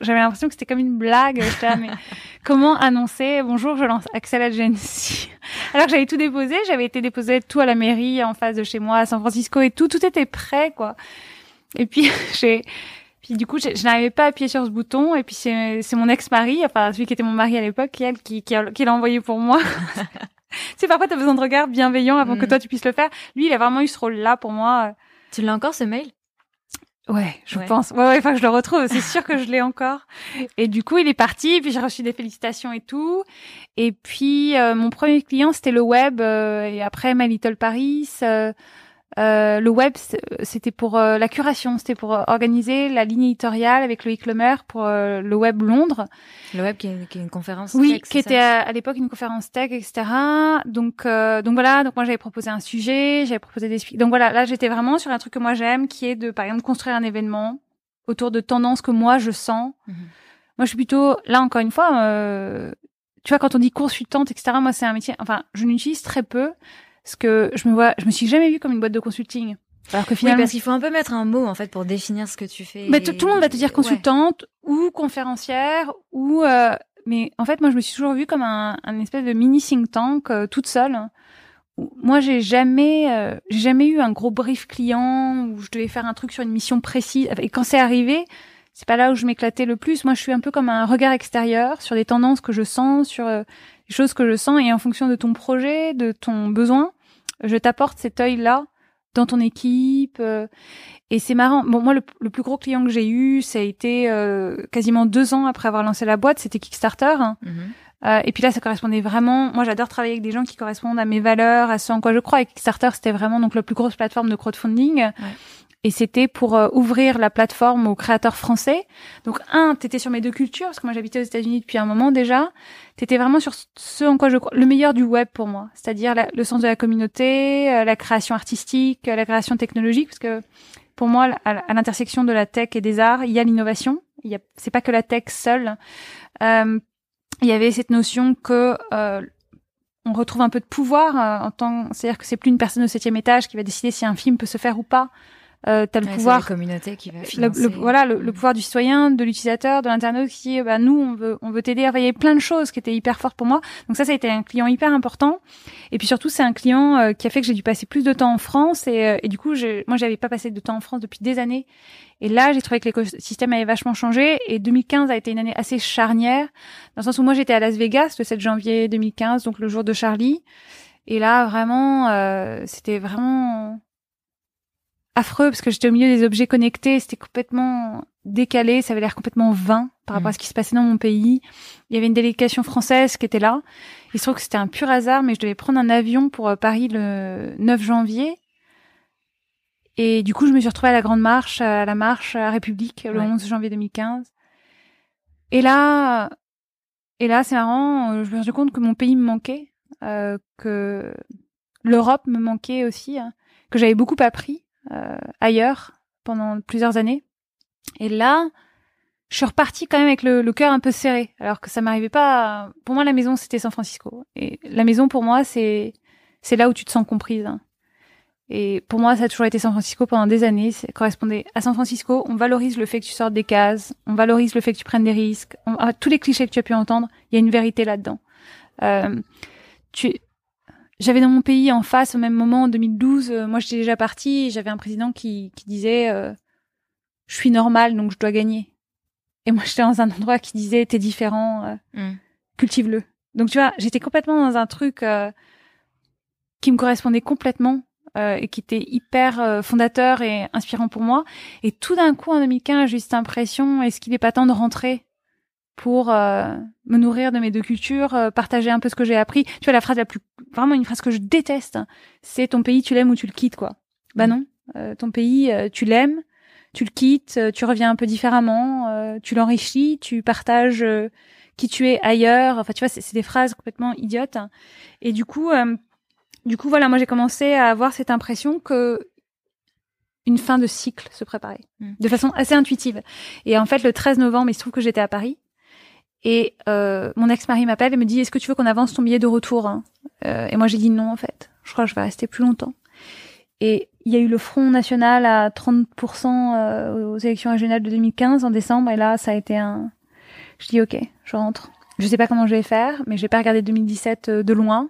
J'avais l'impression que c'était comme une blague. Là, mais comment annoncer Bonjour, je lance Axel Agency. Alors que j'avais tout déposé, j'avais été déposé tout à la mairie en face de chez moi, à San Francisco et tout, tout était prêt, quoi. Et puis j'ai puis du coup, je, n'arrivais pas à appuyer sur ce bouton. Et puis c'est, mon ex-mari, enfin celui qui était mon mari à l'époque, qui, qui, qui, l'a envoyé pour moi. c'est parfois tu as besoin de regard bienveillant avant que mm. toi tu puisses le faire. Lui, il a vraiment eu ce rôle-là pour moi. Tu l'as encore ce mail? Ouais, je pense. Ouais, ouais, enfin, je le retrouve. C'est sûr que je l'ai encore. Et du coup, il est parti. Puis j'ai reçu des félicitations et tout. Et puis euh, mon premier client, c'était le web. Euh, et après, My Little Paris. Euh, euh, le web, c'était pour euh, la curation, c'était pour euh, organiser la ligne éditoriale avec Loïc Lemaire pour le web Londres. Le web qui est, qui est une conférence oui, tech. qui était à, l'époque une conférence tech, etc. Donc, donc voilà. Donc moi j'avais proposé un sujet, j'avais proposé des. Donc voilà, là j'étais vraiment sur un truc que moi j'aime, qui est de par exemple construire un événement autour de tendances que moi je sens. Mhm. Moi je suis plutôt là encore une fois. tu vois quand on dit consultante, etc. Moi c'est un métier. Enfin je l'utilise très peu parce que je me vois, je me suis jamais vue comme une boîte de consulting. Alors que finalement, oui, parce qu'il faut un peu mettre un mot en fait pour définir ce que tu fais. Mais tout le monde va te dire consultante ou conférencière ou. Euh, mais en fait, moi, je me suis toujours vue comme un, un espèce de mini think tank euh, toute seule. Moi, j'ai jamais, euh, j'ai jamais eu un gros brief client où je devais faire un truc sur une mission précise. Et quand c'est arrivé, c'est pas là où je m'éclatais le plus. Moi, je suis un peu comme un regard extérieur sur des tendances que je sens, sur les choses que je sens et en fonction de ton projet, de ton besoin, je t'apporte cet œil-là dans ton équipe. Euh, et c'est marrant. Bon, moi, le, plus gros client que j'ai eu, ça a été euh, quasiment deux ans après avoir lancé la boîte. C'était Kickstarter. Hein. Mhm. Euh, et puis là, ça correspondait vraiment. Moi, j'adore travailler avec des gens qui correspondent à mes valeurs, à ce en quoi je crois. Et Kickstarter, c'était vraiment donc la plus grosse plateforme de crowdfunding. Ouais et c'était pour euh, ouvrir la plateforme aux créateurs français. Donc un, t'étais sur mes deux cultures parce que moi j'habitais aux États-Unis depuis un moment déjà. T'étais vraiment sur ce en quoi je crois, le meilleur du web pour moi, c'est-à-dire le sens de la communauté, euh, la création artistique, euh, la création technologique, parce que pour moi, à, l'intersection de la tech et des arts, il y a l'innovation. Il y a, c'est pas que la tech seule. Il y avait cette notion que on retrouve un peu de pouvoir en tant, c'est-à-dire que c'est plus une personne au septième étage qui va décider si un film peut se faire ou pas euh, t'as le pouvoir communauté qui va le, voilà le, pouvoir du citoyen de l'utilisateur de l'internaute qui bah nous on veut on veut t'aider il y avait plein de choses qui étaient hyper fortes pour moi. Donc ça ça a été un client hyper important. Et puis surtout c'est un client euh, qui a fait que j'ai dû passer plus de temps en France. Et, euh, et du coup je, moi j'avais pas passé de temps en France depuis des années. Et là j'ai trouvé que l'écosystème avait vachement changé. Et 2015 a été une année assez charnière dans le sens où moi j'étais à Las Vegas le 7 janvier 2015 donc le jour de Charlie. Et là vraiment euh, c'était vraiment affreux parce que j'étais au milieu des objets connectés, c'était complètement décalé, ça avait l'air complètement vain par rapport à mm. ce qui se passait dans mon pays. Il y avait une délégation française qui était là. Il se trouve que c'était un pur hasard, mais je devais prendre un avion pour euh, Paris le 9 janvier. Et du coup, je me suis retrouvée à la Grande Marche, à la Marche à République, le 11 janvier 2015. Et là, et là, c'est marrant, je me suis rendu compte que mon pays me manquait, euh, que l'Europe me manquait aussi, hein, que j'avais beaucoup appris ailleurs pendant plusieurs années. Et là, je suis repartie quand même avec le, le cœur un peu serré, alors que ça m'arrivait pas. Pour moi, la maison c'était San Francisco, et la maison pour moi c'est c'est là où tu te sens comprise. Hein. Et pour moi, ça a toujours été San Francisco pendant des années. Ça correspondait à San Francisco. On valorise le fait que tu sortes des cases. On valorise le fait que tu prennes des risques. Ah, tous les clichés que tu as pu entendre, il y a une vérité là-dedans. Euh, tu, j'avais dans mon pays en face au même moment en 2012 euh, moi j'étais déjà partie j'avais un président qui, qui disait euh, je suis normal donc je dois gagner. Et moi j'étais dans un endroit qui disait t'es différent euh, mm. cultive-le. Donc tu vois j'étais complètement dans un truc qui me correspondait complètement et qui était hyper fondateur et inspirant pour moi. Et tout d'un coup en 2015 j'ai eu cette impression est-ce qu'il est pas temps de rentrer? Pour euh, me nourrir de mes deux cultures, euh, partager un peu ce que j'ai appris. Tu vois, la phrase la plus, vraiment une phrase que je déteste, c'est ton pays, tu l'aimes ou tu le quittes, quoi? Bah non, euh, ton pays, tu l'aimes, tu le quittes, tu reviens un peu différemment, tu l'enrichis, tu partages qui tu es ailleurs. Enfin, tu vois, c'est des phrases complètement idiotes. Et du coup, du coup, voilà, moi j'ai commencé à avoir cette impression que une fin de cycle se préparer mm. de façon assez intuitive. Et en fait, le 13 novembre, il se trouve que j'étais à Paris et euh, mon ex-mari m'appelle et me dit est-ce que tu veux qu'on avance ton billet de retour hein? Euh, Et moi j'ai dit non en fait. Je crois que je vais rester plus longtemps. Et il y a eu le Front National à 30% euh, aux élections régionales de 2015 en décembre et là ça a été un. Je dis ok, je rentre. Je sais pas comment je vais faire, mais j'ai pas regardé 2017 euh, de loin.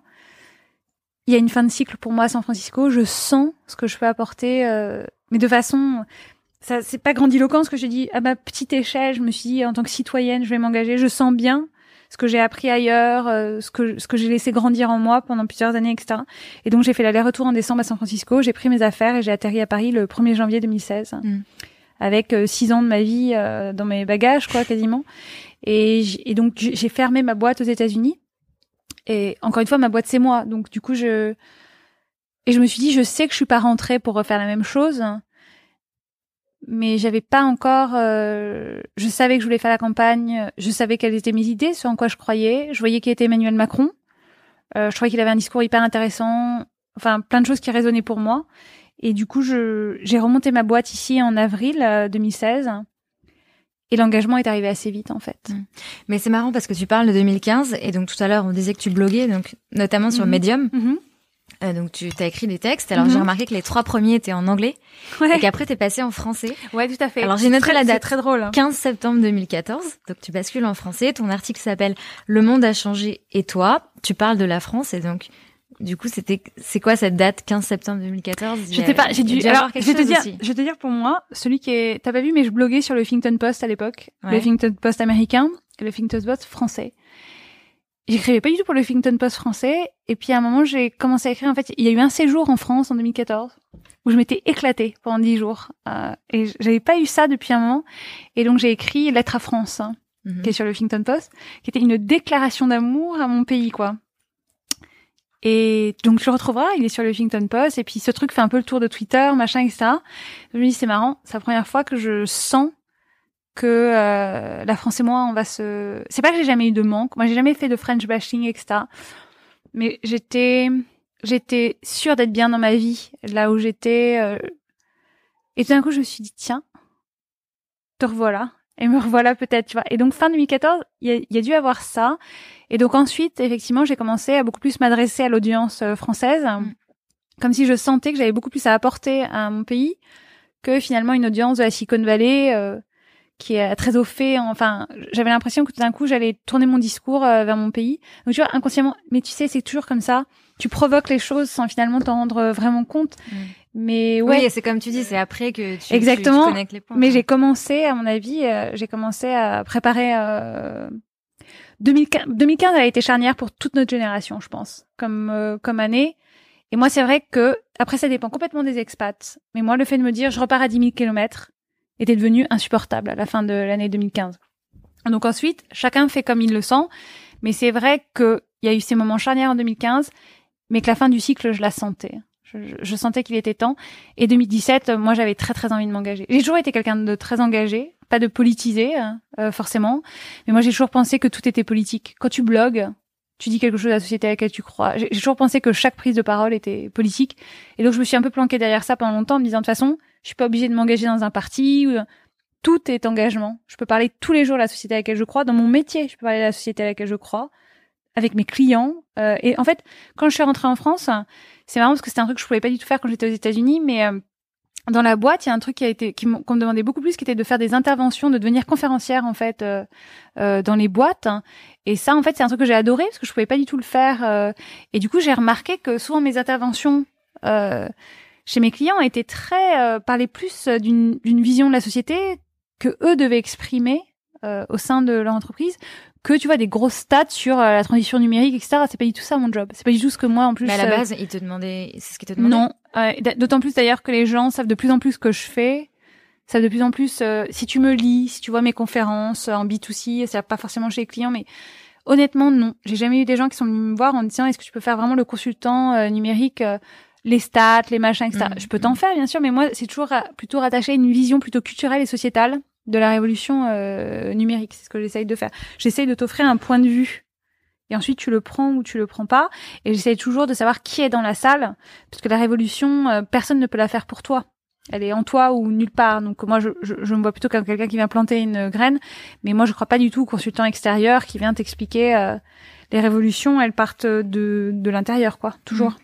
Il y a une fin de cycle pour moi à San Francisco. Je sens ce que je peux apporter, euh, mais de façon ça c'est pas grandiloquent ce que j'ai dit. À ma petite échelle je me suis dit en tant que citoyenne je vais m'engager. Je sens bien ce que j'ai appris ailleurs euh, ce que ce que j'ai laissé grandir en moi pendant plusieurs années etc et donc j'ai fait l'aller-retour en décembre à San Francisco. J'ai pris mes affaires et j'ai atterri à Paris le 1er janvier 2016 mm. avec euh, six ans de ma vie euh, dans mes bagages quoi quasiment. Et, et donc j'ai fermé ma boîte aux États-Unis. Et encore une fois ma boîte c'est moi. Donc du coup je et je me suis dit je sais que je suis pas rentrée pour refaire la même chose mais j'avais pas encore. Euh, je savais que je voulais faire la campagne. Je savais quelles étaient mes idées, ce en quoi je croyais. Je voyais qui était Emmanuel Macron. Euh, je trouvais qu'il avait un discours hyper intéressant. Enfin, plein de choses qui résonnaient pour moi. Et du coup, je j'ai remonté ma boîte ici en avril 2016. Euh, et l'engagement est arrivé assez vite en fait. Mmh. Mais c'est marrant parce que tu parles de 2015 et donc tout à l'heure on disait que tu bloguais donc notamment sur mmh. Medium. Mmh. Euh, donc tu as écrit des textes. Alors j'ai mhm. remarqué que les trois premiers étaient en anglais ouais. et qu'après t'es passé en français. Ouais, tout à fait. Alors j'ai noté la date. Très drôle. 15 hein. septembre 2014. Donc tu bascules en français. Ton article s'appelle Le monde a changé et toi. Tu parles de la France et donc du coup c'était c'est quoi cette date 15 septembre 2014 Je sais pas. J'ai dû. Alors je vais te dire. Je vais te dire pour moi celui qui est. T'as pas vu mais je bloguais sur le Huffington Post à l'époque. Le Huffington Post américain et le Huffington Post français j'écrivais pas du tout pour le Huffington Post français. Et puis à un moment, j'ai commencé à écrire. En fait, il y a eu un séjour en France en 2014 où je m'étais éclatée pendant dix jours. Euh, et j'avais pas eu ça depuis un moment. Et donc j'ai écrit Lettre à France, hein, mhm. qui est sur le Huffington Post, qui était une déclaration d'amour à mon pays, quoi. Et donc tu le retrouveras, il est sur le Huffington Post. Et puis ce truc fait un peu le tour de Twitter, machin, etc. Je me dis c'est marrant, c'est la première fois que je sens que euh, la France et moi, on va se. C'est pas que j'ai jamais eu de manque. Moi, j'ai jamais fait de French bashing, etc. Mais j'étais, j'étais sûre d'être bien dans ma vie, là où j'étais. Euh... Et tout d'un coup, je me suis dit tiens, te revoilà. Et me revoilà peut-être, tu vois. Et donc fin 2014, il y, a, dû avoir ça. Et donc ensuite, effectivement, j'ai commencé à beaucoup plus m'adresser à l'audience euh, française, mm. comme si je sentais que j'avais beaucoup plus à apporter à mon pays que finalement une audience de la Silicon Valley. Euh, qui est très au fait. Enfin, j'avais l'impression que tout d'un coup, j'allais tourner mon discours euh, vers mon pays. Donc tu vois, inconsciemment, mais tu sais, c'est toujours comme ça. Tu provoques les choses sans finalement t'en rendre vraiment compte. Mm. Mais ouais. Oui, c'est comme tu dis, c'est après que tu, Exactement. connectes les points. Mais j'ai commencé, à mon avis, euh, j'ai commencé à préparer. Euh, 2015, 2015 a été charnière pour toute notre génération, je pense, comme euh, comme année. Et moi, c'est vrai que après, ça dépend complètement des expats. Mais moi, le fait de me dire, je repars à 10 000 kilomètres, était devenu insupportable à la fin de l'année 2015. Donc ensuite, chacun fait comme il le sent, mais c'est vrai qu'il y a eu ces moments charnières en 2015, mais que la fin du cycle, je la sentais. Je, sentais qu'il était temps. Et 2017, moi, j'avais très très envie de m'engager. J'ai toujours été quelqu'un de très engagé, pas de politisé hein, euh, forcément, mais moi j'ai toujours pensé que tout était politique. Quand tu blogues, tu dis quelque chose à la société à laquelle tu crois. J'ai toujours pensé que chaque prise de parole était politique, et donc je me suis un peu planquée derrière ça pendant longtemps, en me disant de toute façon, je suis pas obligée de m'engager dans un parti. Ou... Tout est engagement. Je peux parler tous les jours de la société à laquelle je crois. Dans mon métier, je peux parler de la société à laquelle je crois, avec mes clients. Euh, et en fait, quand je suis rentrée en France, c'est marrant parce que c'était un truc que je pouvais pas du tout faire quand j'étais aux États-Unis, mais euh, dans la boîte, il y a un truc qui a été qu'on me demandait beaucoup plus, qui était de faire des interventions, de devenir conférencière en fait euh, euh dans les boîtes. Et ça, en fait, c'est un truc que j'ai adoré parce que je pouvais pas du tout le faire. et du coup, j'ai remarqué que souvent mes interventions chez mes clients étaient très euh, plus euh, d'une vision de la société que eux devaient exprimer euh, au sein de leur entreprise que tu vois des grosses stats sur euh, la transition numérique etc c'est pas du tout ça mon job. C'est pas du tout ce que moi en plus mais à la base ils te demandaient c'est ce qu'ils te demandaient? Non. D'autant plus d'ailleurs que les gens savent de plus en plus ce que je fais savent de plus en plus si tu me lis si tu vois mes conférences en B2C c'est pas forcément chez les clients mais honnêtement non. J'ai jamais eu des gens qui sont venus me voir en me disant est-ce que tu peux faire vraiment le consultant numérique les stats, les machins, etc. Mm. Je peux t'en faire, bien sûr, mais moi, c'est toujours plutôt rattaché à une vision plutôt culturelle et sociétale de la révolution euh, numérique. C'est ce que j'essaye de faire. J'essaye de t'offrir un point de vue. Et ensuite, tu le prends ou tu le prends pas. Et j'essaye toujours de savoir qui est dans la salle, parce que la révolution, euh, personne ne peut la faire pour toi. elle est en toi ou nulle part. Donc moi, je, je, je me vois plutôt comme quelqu'un qui vient planter une graine, mais moi, je crois pas du tout au consultant extérieur qui vient t'expliquer euh, les révolutions. Elles partent de, de l'intérieur, quoi, toujours. Mmh.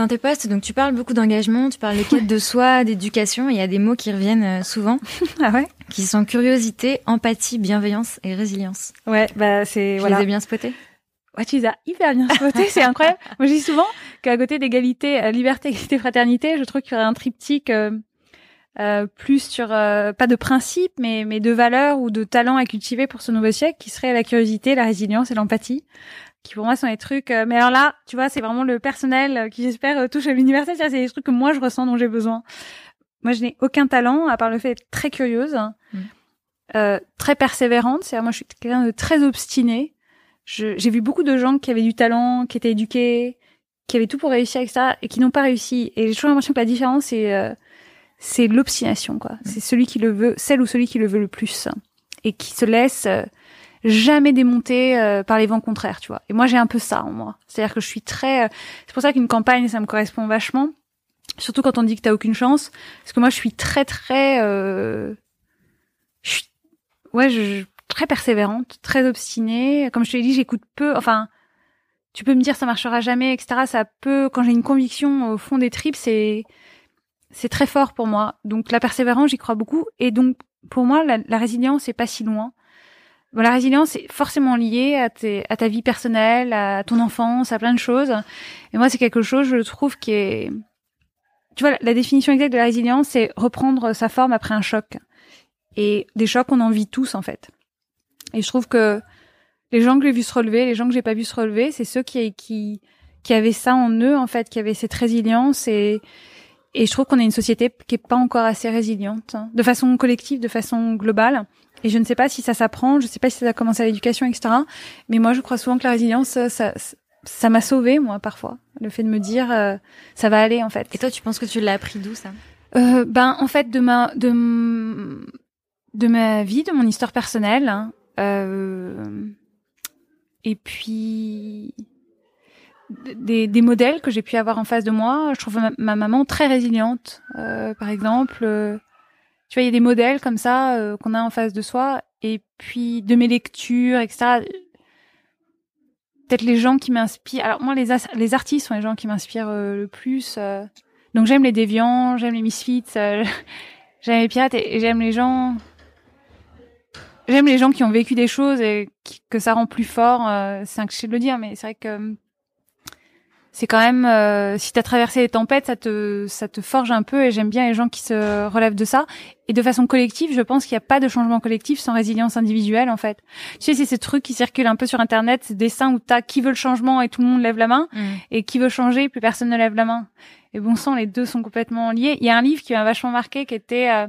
Dans tes postes, donc tu parles beaucoup d'engagement, tu parles de quête de soi, d'éducation. Il y a des mots qui reviennent euh, souvent. ah ouais? Qui sont curiosité, empathie, bienveillance et résilience. Ouais, bah c'est voilà. les ai bien spotés? Ouais, tu les as hyper bien spotés, c'est incroyable. Moi, je dis souvent qu'à côté d'égalité, euh, liberté, égalité, fraternité, je trouve qu'il y aurait un triptyque euh, euh plus sur pas de principe, mais mais de valeurs ou de talents à cultiver pour ce nouveau siècle, qui serait la curiosité, la résilience et l'empathie qui pour moi sont des trucs. Euh, mais alors là, tu vois, c'est vraiment le personnel euh, qui j'espère euh, touche à l'université. C'est des trucs que moi je ressens, dont j'ai besoin. Moi, je n'ai aucun talent à part le fait d'être très curieuse, mm. euh, très persévérante. C'est-à-dire, moi, je suis quelqu'un de très obstiné. J'ai vu beaucoup de gens qui avaient du talent, qui étaient éduqués, qui avaient tout pour réussir avec ça et qui n'ont pas réussi. Et j'ai toujours l'impression que la différence, c'est c'est l'obstination, quoi. Mm. C'est celui qui le veut, celle ou celui qui le veut le plus et qui se laisse jamais démonté euh, par les vents contraires, tu vois. Et moi, j'ai un peu ça en moi. C'est-à-dire que je suis très... Euh, c'est pour ça qu'une campagne, ça me correspond vachement. Surtout quand on dit que t'as aucune chance. Parce que moi, je suis très, très... Euh... Je suis... Ouais, je... très persévérante, très obstinée. Comme je te l'ai dit, j'écoute peu... Enfin, tu peux me dire ça marchera jamais, etc. Ça peut... Quand j'ai une conviction au fond des tripes, c'est... C'est très fort pour moi. Donc la persévérance, j'y crois beaucoup. Et donc, pour moi, la, la résilience, c'est pas si loin. Bon, la résilience est forcément liée à, ta vie personnelle, à ton enfance, à plein de choses. Et moi, c'est quelque chose, je trouve, qui est... Tu vois, la définition exacte de la résilience, c'est reprendre sa forme après un choc. Et des chocs, on en vit tous, en fait. Et je trouve que les gens que j'ai vu se relever, les gens que j'ai pas vu se relever, c'est ceux qui, qui, qui avaient ça en eux, en fait, qui avaient cette résilience et, et je trouve qu'on est une société qui est pas encore assez résiliente, hein, de façon collective, de façon globale. Et je ne sais pas si ça s'apprend, je ne sais pas si ça a commencé à l'éducation, etc. Mais moi, je crois souvent que la résilience, ça, ça, m'a sauvé moi, parfois. Le fait de me dire, euh, ça va aller, en fait. Et toi, tu penses que tu l'as appris d'où, ça? Euh, Ben, en fait, de ma, de, de ma vie, de mon histoire personnelle. Hein. Euh, et puis, des, des modèles que j'ai pu avoir en face de moi. Je trouve ma, ma maman très résiliente, euh, par exemple tu vois, il y a des modèles comme ça euh, qu'on a en face de soi. Et puis de mes lectures, etc. Peut-être les gens qui m'inspirent. Alors moi, les, les artistes sont les gens qui m'inspirent euh, le plus. Euh. Donc j'aime les déviants, j'aime les misfits, j'aime les pirates et, j'aime les gens. J'aime les gens qui ont vécu des choses et que ça rend plus fort. c'est un cliché de le dire, mais c'est vrai que c'est quand même euh, si t'as traversé les tempêtes, ça te ça te forge un peu et j'aime bien les gens qui se relèvent de ça. Et de façon collective, je pense qu'il n'y a pas de changement collectif sans résilience individuelle en fait. Tu sais, c'est ces trucs qui circulent un peu sur internet, ces dessins où t'as qui veut le changement et tout le monde lève la main mm. et qui veut changer plus personne ne lève la main. Et bon sang, les deux sont complètement liés. Il y a un livre qui m'a vachement marqué qui était euh,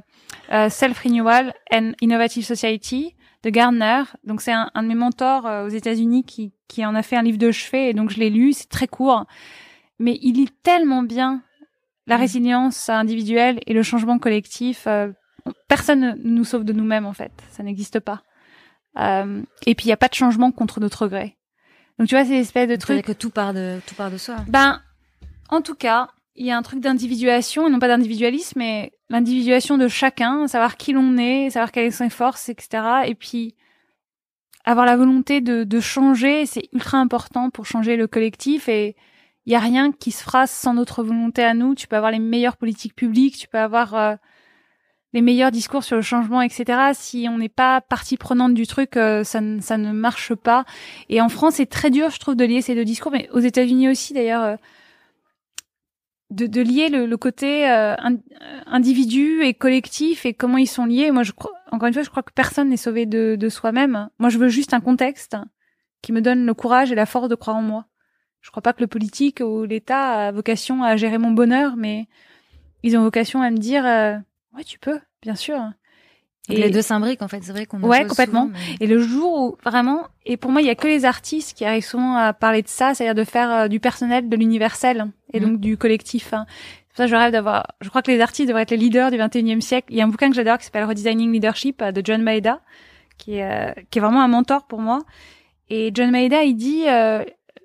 euh, Self Renewal and Innovative Society de Gardner. Donc c'est un, un, de mes mentors euh, aux États-Unis qui, qui en a fait un livre de chevet et donc je l'ai lu. C'est très court, mais il lit tellement bien la mm. résilience individuelle et le changement collectif. Euh, personne ne nous sauve de nous-mêmes en fait, ça n'existe pas. Euh, et puis il n'y a pas de changement contre notre gré. Donc tu vois, c'est espèce de truc. que tout part de tout part de soi. Ben, en tout cas, il y a un truc d'individuation, et non pas d'individualisme, mais l'individuation de chacun, savoir qui l'on est, savoir quelles sont ses forces, etc. Et puis avoir la volonté de, de changer, c'est ultra important pour changer le collectif. Et il y a rien qui se fera sans notre volonté à nous. Tu peux avoir les meilleures politiques publiques, tu peux avoir euh, les meilleurs discours sur le changement, etc. Si on n'est pas partie prenante du truc, euh, ça, ne, ça ne marche pas. Et en France, c'est très dur, je trouve, de lier ces deux discours, mais aux États-Unis aussi, d'ailleurs. Euh, de, de lier le, le côté euh, individu et collectif et comment ils sont liés. Moi, je crois, encore une fois, je crois que personne n'est sauvé de, de soi-même. Moi, je veux juste un contexte qui me donne le courage et la force de croire en moi. Je crois pas que le politique ou l'État a vocation à gérer mon bonheur, mais ils ont vocation à me dire, euh, ouais, tu peux, bien sûr. Et les deux s'imbriquent en fait, c'est vrai qu'on ouais complètement. Et le jour où vraiment, et pour moi il y a que les artistes qui arrivent souvent à parler de ça, c'est-à-dire de faire euh, du personnel, de l'universel et mm. donc du collectif. Hein. C'est pour ça que je rêve d'avoir. Je crois que les artistes devraient être les leaders du 21e siècle. Il y a un bouquin que j'adore qui s'appelle Redesigning Leadership euh, de John Maeda, qui est euh, qui est vraiment un mentor pour moi. Et John Maeda il dit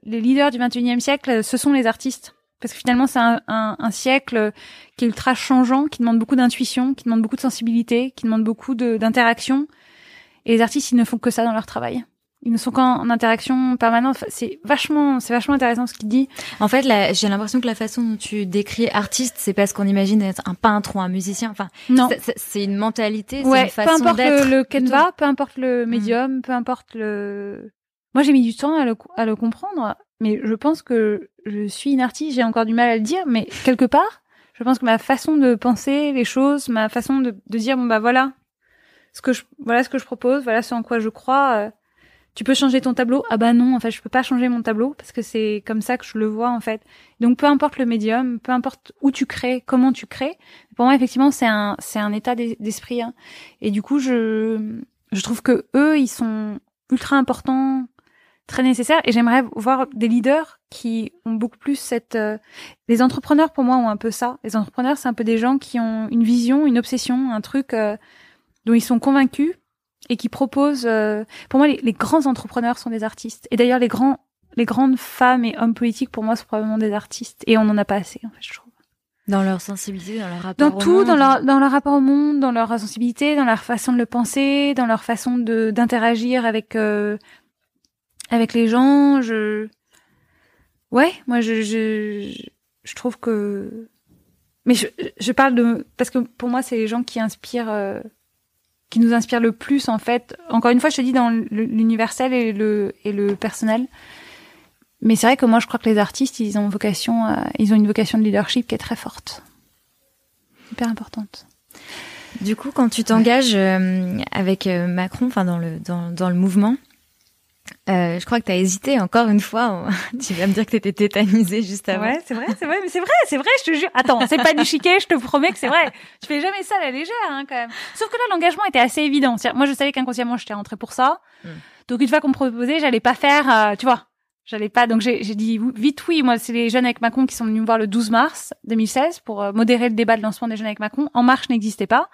les leaders du 21e siècle, ce sont les artistes parce que finalement c'est un, un, un, siècle qui est ultra changeant, qui demande beaucoup d'intuition, qui demande beaucoup de sensibilité, qui demande beaucoup d'interaction. Et les artistes, ils ne font que ça dans leur travail. Ils ne sont qu'en interaction permanente. C'est vachement, c'est vachement intéressant ce qu'il dit. En fait, j'ai l'impression que la façon dont tu décris artiste, c'est parce qu'on imagine être un peintre ou un musicien. Enfin, non, c'est une mentalité, c'est une façon. Peu importe le, le canevas, peu importe le médium, peu importe le. Moi, j'ai mis du temps à le, à le comprendre, mais je pense que je suis une artiste. J'ai encore du mal à le dire, mais quelque part, je pense que ma façon de penser les choses, ma façon de, dire bon bah voilà, ce que je, voilà ce que je propose, voilà ce en quoi je crois. Euh, tu peux changer ton tableau? Ah bah non, en fait, je peux pas changer mon tableau parce que c'est comme ça que je le vois en fait. Donc peu importe le médium, peu importe où tu crées, comment tu crées, pour moi effectivement c'est un c'est un état d'esprit. Hein. Et du coup, je je trouve que eux ils sont ultra importants, très nécessaires. Et j'aimerais voir des leaders qui ont beaucoup plus cette. Euh, les entrepreneurs pour moi ont un peu ça. Les entrepreneurs c'est un peu des gens qui ont une vision, une obsession, un truc euh, dont ils sont convaincus et qui proposent. Euh, pour moi, les, grands entrepreneurs sont des artistes. Et d'ailleurs, les grands, les grandes femmes et hommes politiques, pour moi, sont probablement des artistes. Et on n'en a pas assez, en fait, je trouve. Dans leur sensibilité, dans leur rapport dans tout, dans leur dans leur rapport au monde, dans leur sensibilité, dans leur façon de le penser, dans leur façon de d'interagir avec euh, avec les gens. Je ouais, moi je je je trouve que mais je je parle de parce que pour moi c'est les gens qui inspirent euh, qui nous inspire le plus en fait. Encore une fois, je te dis dans l'universel et le et le personnel. Mais c'est vrai que moi, je crois que les artistes, ils ont vocation, ils ont une vocation de leadership qui est très forte, hyper importante. Du coup, quand tu t'engages euh, avec euh, Macron, enfin dans le dans, dans le mouvement, euh, je crois que tu as hésité encore une fois. tu vas me dire que tu étais tétanisée juste avant. Ouais, c'est vrai, c'est vrai, mais c'est vrai, c'est vrai, je te jure. Attends, c'est pas du chiquet, je te promets que c'est vrai. Tu fais jamais ça à la légère, hein, quand même. Sauf que là, l'engagement était assez évident. Moi, je savais qu'inconsciemment, j'étais rentrée pour ça. Hmm. Donc, une fois qu'on me proposait, j'allais pas faire, euh, tu vois, j'allais pas. Donc, j'ai dit vite oui. Moi, c'est les jeunes avec Macron qui sont venus me voir le 12 mars 2016 pour euh, modérer le débat de lancement des jeunes avec Macron. En marche n'existait pas.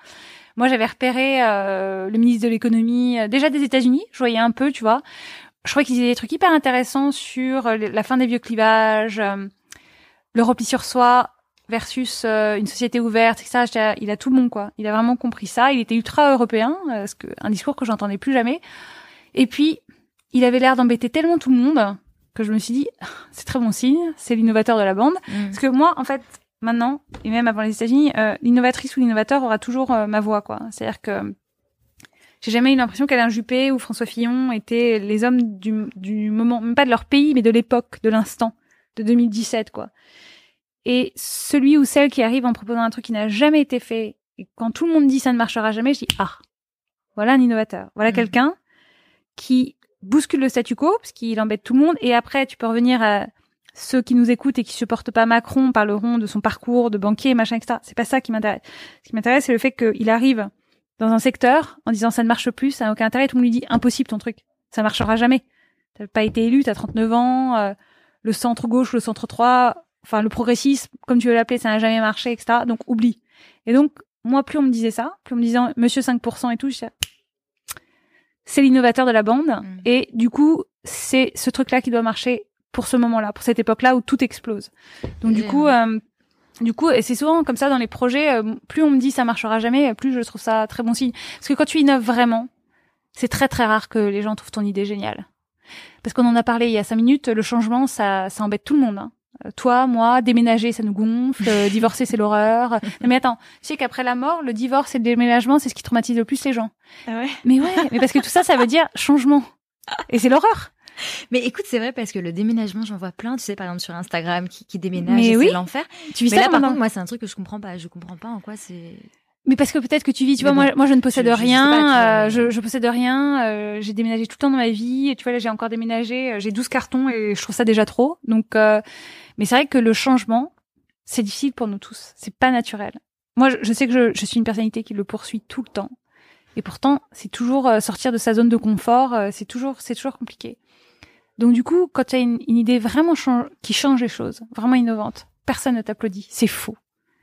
Moi, j'avais repéré le ministre de l'économie, déjà des États-Unis. Je voyais un peu, tu vois je crois qu'ils disaient des trucs hyper intéressants sur euh, la fin des vieux clivages, euh, le repli sur soi versus euh, une société ouverte, etc. Il a tout bon, quoi. Il a vraiment compris ça. Il était ultra européen, ce que, un discours que j'entendais plus jamais. Et puis, il avait l'air d'embêter tellement tout le monde que je me suis dit, c'est très bon signe, c'est l'innovateur de la bande. Mm. Parce que moi, en fait, maintenant, et même avant les États-Unis, l'innovatrice ou l'innovateur aura toujours ma voix, quoi. C'est-à-dire que j'ai jamais eu l'impression qu'Alain Juppé ou François Fillon étaient les hommes du, du moment, même pas de leur pays, mais de l'époque, de l'instant, de 2017, quoi. Et celui ou celle qui arrive en proposant un truc qui n'a jamais été fait, et quand tout le monde dit ça ne marchera jamais, je dis, ah, voilà un innovateur. Voilà mmh. quelqu'un qui bouscule le statu quo, parce qu'il embête tout le monde, et après, tu peux revenir à ceux qui nous écoutent et qui supportent pas Macron parleront de son parcours de banquier, machin, etc. C'est pas ça qui m'intéresse. Ce qui m'intéresse, c'est le fait qu'il arrive dans un secteur en disant ça ne marche plus, ça n'a aucun intérêt, tout le monde lui dit impossible ton truc, ça marchera jamais. T'as pas été élu, t'as 39 ans, euh, le centre gauche, le centre 3, enfin le progressisme, comme tu veux l'appeler, ça n'a jamais marché, etc. Donc oublie. Et donc moi, plus on me disait ça, plus on me disait Monsieur 5% et tout, c'est l'innovateur de la bande. Mm. Et du coup, c'est ce truc-là qui doit marcher pour ce moment-là, pour cette époque-là où tout explose. Donc du coup, euh, du coup, c'est souvent comme ça dans les projets, euh, plus on me dit ça marchera jamais, plus je trouve ça très bon signe. Parce que quand tu innoves vraiment, c'est très très rare que les gens trouvent ton idée géniale. Parce qu'on en a parlé il y a cinq minutes, le changement, ça, ça embête tout le monde. Hein. Euh, toi, moi, déménager, ça nous gonfle, euh, divorcer, c'est l'horreur. mais attends, tu sais qu'après la mort, le divorce et le déménagement, c'est ce qui traumatise le plus les gens. Ah ouais? Mais ouais, mais parce que tout ça, ça veut dire changement. Et c'est l'horreur. Mais écoute, c'est vrai parce que le déménagement, j'en vois plein, tu sais, par exemple sur Instagram, qui, qui déménagent, c'est l'enfer. Tu vis mais ça là, par contre, moi, c'est un truc que je comprends pas. Je comprends pas en quoi c'est. Mais parce que peut-être que tu vis, tu vois, moi, moi je ne possède rien, je, je, possède rien, euh, j'ai déménagé tout le temps dans ma vie, et tu vois là j'ai encore déménagé, euh, j'ai 12 cartons et je trouve ça déjà trop. Donc, euh, mais c'est vrai que le changement, c'est difficile pour nous tous, c'est pas naturel. Moi, je, sais que je, je, suis une personnalité qui le poursuit tout le temps, et pourtant c'est toujours sortir de sa zone de confort, c'est toujours, c'est toujours compliqué. Donc du coup, quand tu as une, idée vraiment qui change les choses, vraiment innovante, personne ne t'applaudit. C'est faux.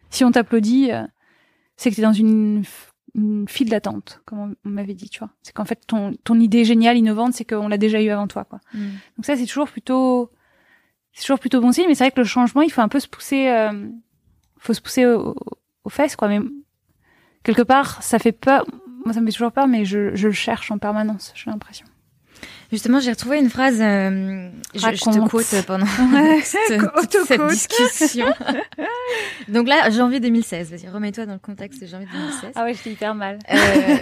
Si on t'applaudit, euh, c'est que tu es dans une, file d'attente, comme on, m'avait dit, tu vois. C'est qu'en fait, ton, ton idée géniale, innovante, c'est qu'on l'a déjà eu avant toi, quoi. Mm. Donc ça, c'est toujours plutôt c'est toujours plutôt bon signe. Mais c'est vrai que le changement, il faut un peu se pousser, euh, faut se pousser aux, fesses, quoi. Mais quelque part, ça fait peur. Moi, ça me fait toujours peur, mais je, je le cherche en permanence. J'ai l'impression. Justement, j'ai retrouvé une phrase, euh, je, te quote pendant cette, discussion. Donc là, janvier 2016, vas-y, remets-toi dans le contexte de janvier 2016. Ah ouais, j'étais hyper mal. Euh,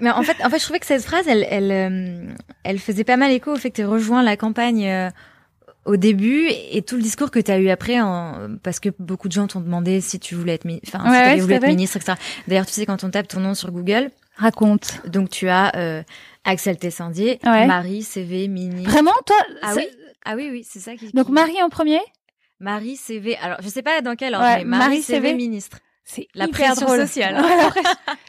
mais en fait, en fait, je trouvais que cette phrase, elle, elle, euh, elle faisait pas mal écho au fait que tu rejoins la campagne euh, au début et tout le discours que tu as eu après en, parce que beaucoup de gens t'ont demandé si tu voulais être enfin si tu voulu être ministre etc. D'ailleurs tu sais quand on tape ton nom sur Google raconte donc tu as euh, Axel Tessandier, Marie, CV, Mini. Vraiment, toi Ah oui, ah oui, oui, c'est ça qui. Donc Marie en premier. Marie, CV. Alors, je sais pas dans quel ordre, mais Marie, CV, ministre. C'est la pression sociale.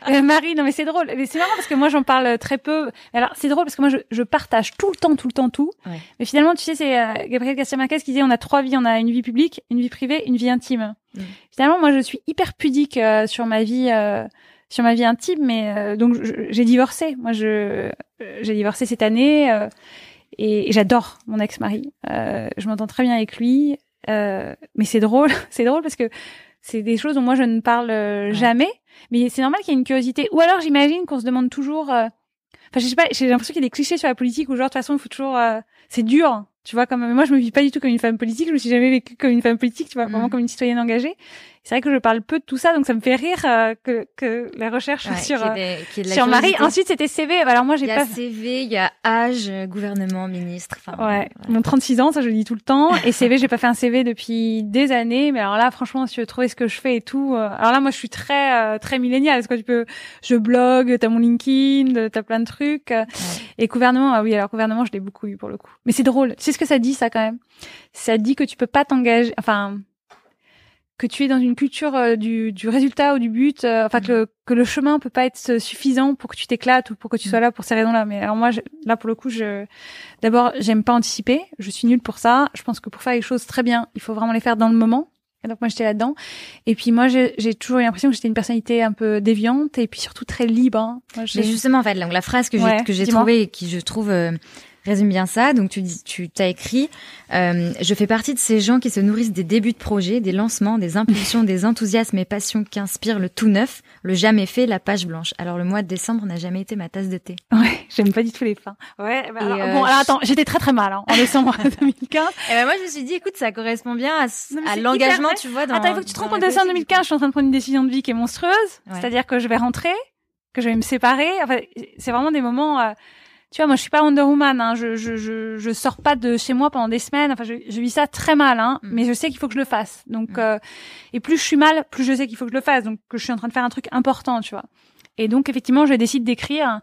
Euh, Marie, non mais c'est drôle. Mais c'est marrant parce que moi j'en parle très peu. Alors c'est drôle parce que moi je, je, partage tout le temps, tout le temps, tout. Mais finalement, tu sais, c'est euh, Gabriel Garcia Marquez qui disait on a trois vies, on a une vie publique, une vie privée, une vie intime. Mm. Finalement, moi je suis hyper pudique euh, sur ma vie. Euh, sur ma vie intime, mais euh, donc j'ai divorcé. Moi, je euh, j'ai divorcé cette année euh, et, j'adore mon ex-mari. je m'entends très bien avec lui, mais c'est drôle, c'est drôle parce que c'est des choses dont moi je ne parle jamais. Mais c'est normal qu'il y ait une curiosité. Ou alors j'imagine qu'on se demande toujours. Enfin, je sais pas. J'ai l'impression qu'il y a des clichés sur la politique où genre de toute façon il faut toujours. c'est dur. Tu vois, comme moi je me vis pas du tout comme une femme politique. Je me suis jamais vécue comme une femme politique. Tu vois, vraiment mm. comme une citoyenne engagée c'est vrai que je parle peu de tout ça, donc ça me fait rire euh, que, que la recherche sur, euh, sur Marie. Ensuite, c'était CV. Alors moi, j'ai pas... Il y a CV, il y a âge, gouvernement, ministre. Enfin, ouais. Mon 36 ans, ça je le dis tout le temps. Et CV, j'ai pas fait un CV depuis des années. Mais alors là, franchement, si tu veux trouver ce que je fais et tout. Euh, alors là, moi, je suis très, très milléniale. Parce que tu peux, je blogue, t'as mon LinkedIn, t'as plein de trucs. Et gouvernement, ah oui, alors gouvernement, je l'ai beaucoup eu pour le coup. Mais c'est drôle. Tu sais ce que ça dit, ça, quand même? Ça dit que tu peux pas t'engager, enfin, que tu es dans une culture euh, du, du, résultat ou du but, euh, enfin que, le, que le chemin peut pas être suffisant pour que tu t'éclates ou pour que tu sois là pour ces raisons-là. Mais alors moi, là pour le coup, je d'abord j'aime pas anticiper, je suis nulle pour ça. Je pense que pour faire les choses très bien, il faut vraiment les faire dans le moment. Et donc moi j'étais là-dedans. Et puis moi j'ai toujours eu l'impression que j'étais une personnalité un peu déviante et puis surtout très libre. Hein. Mais justement en fait, donc la phrase que j'ai que j'ai trouvée et qui je trouve euh, résume bien ça. Donc tu dis, tu t'as écrit, euh, je fais partie de ces gens qui se nourrissent des débuts de projets, des lancements, des impulsions, des enthousiasmes et passions qui inspirent le tout neuf, le jamais fait, la page blanche. Alors le mois de décembre n'a jamais été ma tasse de thé. Ouais, j'aime pas du tout les fins. Ouais. Bah, alors, euh, bon, alors attends, j'étais très très mal hein, en décembre 2015. Et ben moi je me suis dit, écoute, ça correspond bien à, l'engagement, tu vois. Dans, attends, il faut que tu te rends compte de ça en 2015. Je suis en train de prendre une décision de vie qui est monstrueuse. C'est-à-dire que je vais rentrer, que je vais me séparer. Enfin, c'est vraiment des moments. Euh, tu vois, moi, je suis pas Wonder Woman. Hein. Je, je, je, je sors pas de chez moi pendant des semaines. Enfin, je, je vis ça très mal, hein. Mm. Mais je sais qu'il faut que je le fasse. Donc, mm. euh, et plus je suis mal, plus je sais qu'il faut que je le fasse. Donc, que je suis en train de faire un truc important, tu vois. Et donc, effectivement, je décide d'écrire.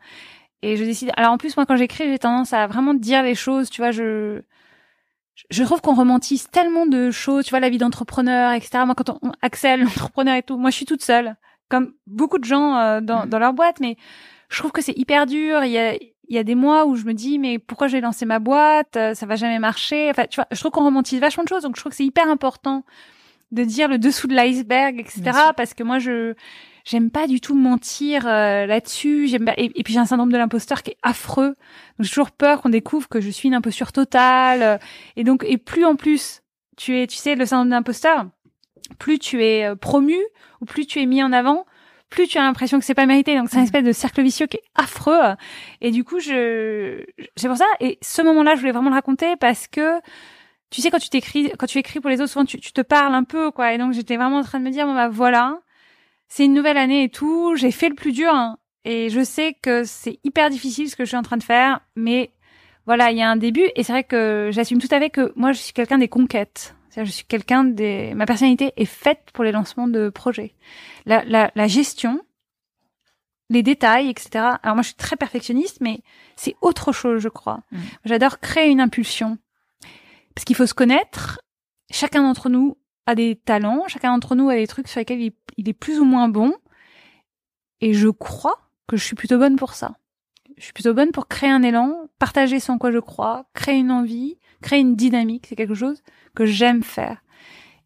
Et je décide. Alors, en plus, moi, quand j'écris, j'ai tendance à vraiment dire les choses. Tu vois, je je trouve qu'on romantise tellement de choses, tu vois, la vie d'entrepreneur, etc. Moi, quand on, Axel, l'entrepreneur et tout, moi, je suis toute seule, comme beaucoup de gens euh, dans, mm. dans leur boîte, mais je trouve que c'est hyper dur. Il y a, il y a des mois où je me dis mais pourquoi j'ai lancé ma boîte? Euh, ça va jamais marcher. Enfin tu vois je trouve qu'on romantise vachement de choses. Donc je trouve que c'est hyper important de dire le dessous de l'iceberg etc parce que moi je j'aime pas du tout mentir euh, là-dessus. J'aime et, puis j'ai un syndrome de l'imposteur qui est affreux. Donc j'ai toujours peur qu'on découvre que je suis une imposture totale. Euh, et donc et plus en plus tu es tu sais le syndrome de l'imposteur plus tu es promu ou plus tu es mis en avant plus tu as l'impression que c'est pas mérité. Donc c'est un mm. espèce de cercle vicieux qui est affreux. Et du coup, je, c'est pour ça. Et ce moment-là, je voulais vraiment le raconter parce que tu sais quand tu t'écris, quand tu écris pour les autres, souvent tu, tu te parles un peu, quoi. Et donc j'étais vraiment en train de me dire, bon bah voilà, c'est une nouvelle année et tout. J'ai fait le plus dur. Hein. et je sais que c'est hyper difficile ce que je suis en train de faire, mais voilà, il y a un début. Et c'est vrai que j'assume tout à fait que moi, je suis quelqu'un des conquêtes je suis quelqu'un des, ma personnalité est faite pour les lancements de projets. La, la, la gestion, les détails, etc. Alors moi, je suis très perfectionniste, mais c'est autre chose, je crois. Mm. J'adore créer une impulsion. Parce qu'il faut se connaître. Chacun d'entre nous a des talents, chacun d'entre nous a des trucs sur lesquels il, il, est plus ou moins bon. Et je crois que je suis plutôt bonne pour ça. Je suis plutôt bonne pour créer un élan, partager sans quoi je crois, créer une envie, créer une dynamique. C'est quelque chose que j'aime faire.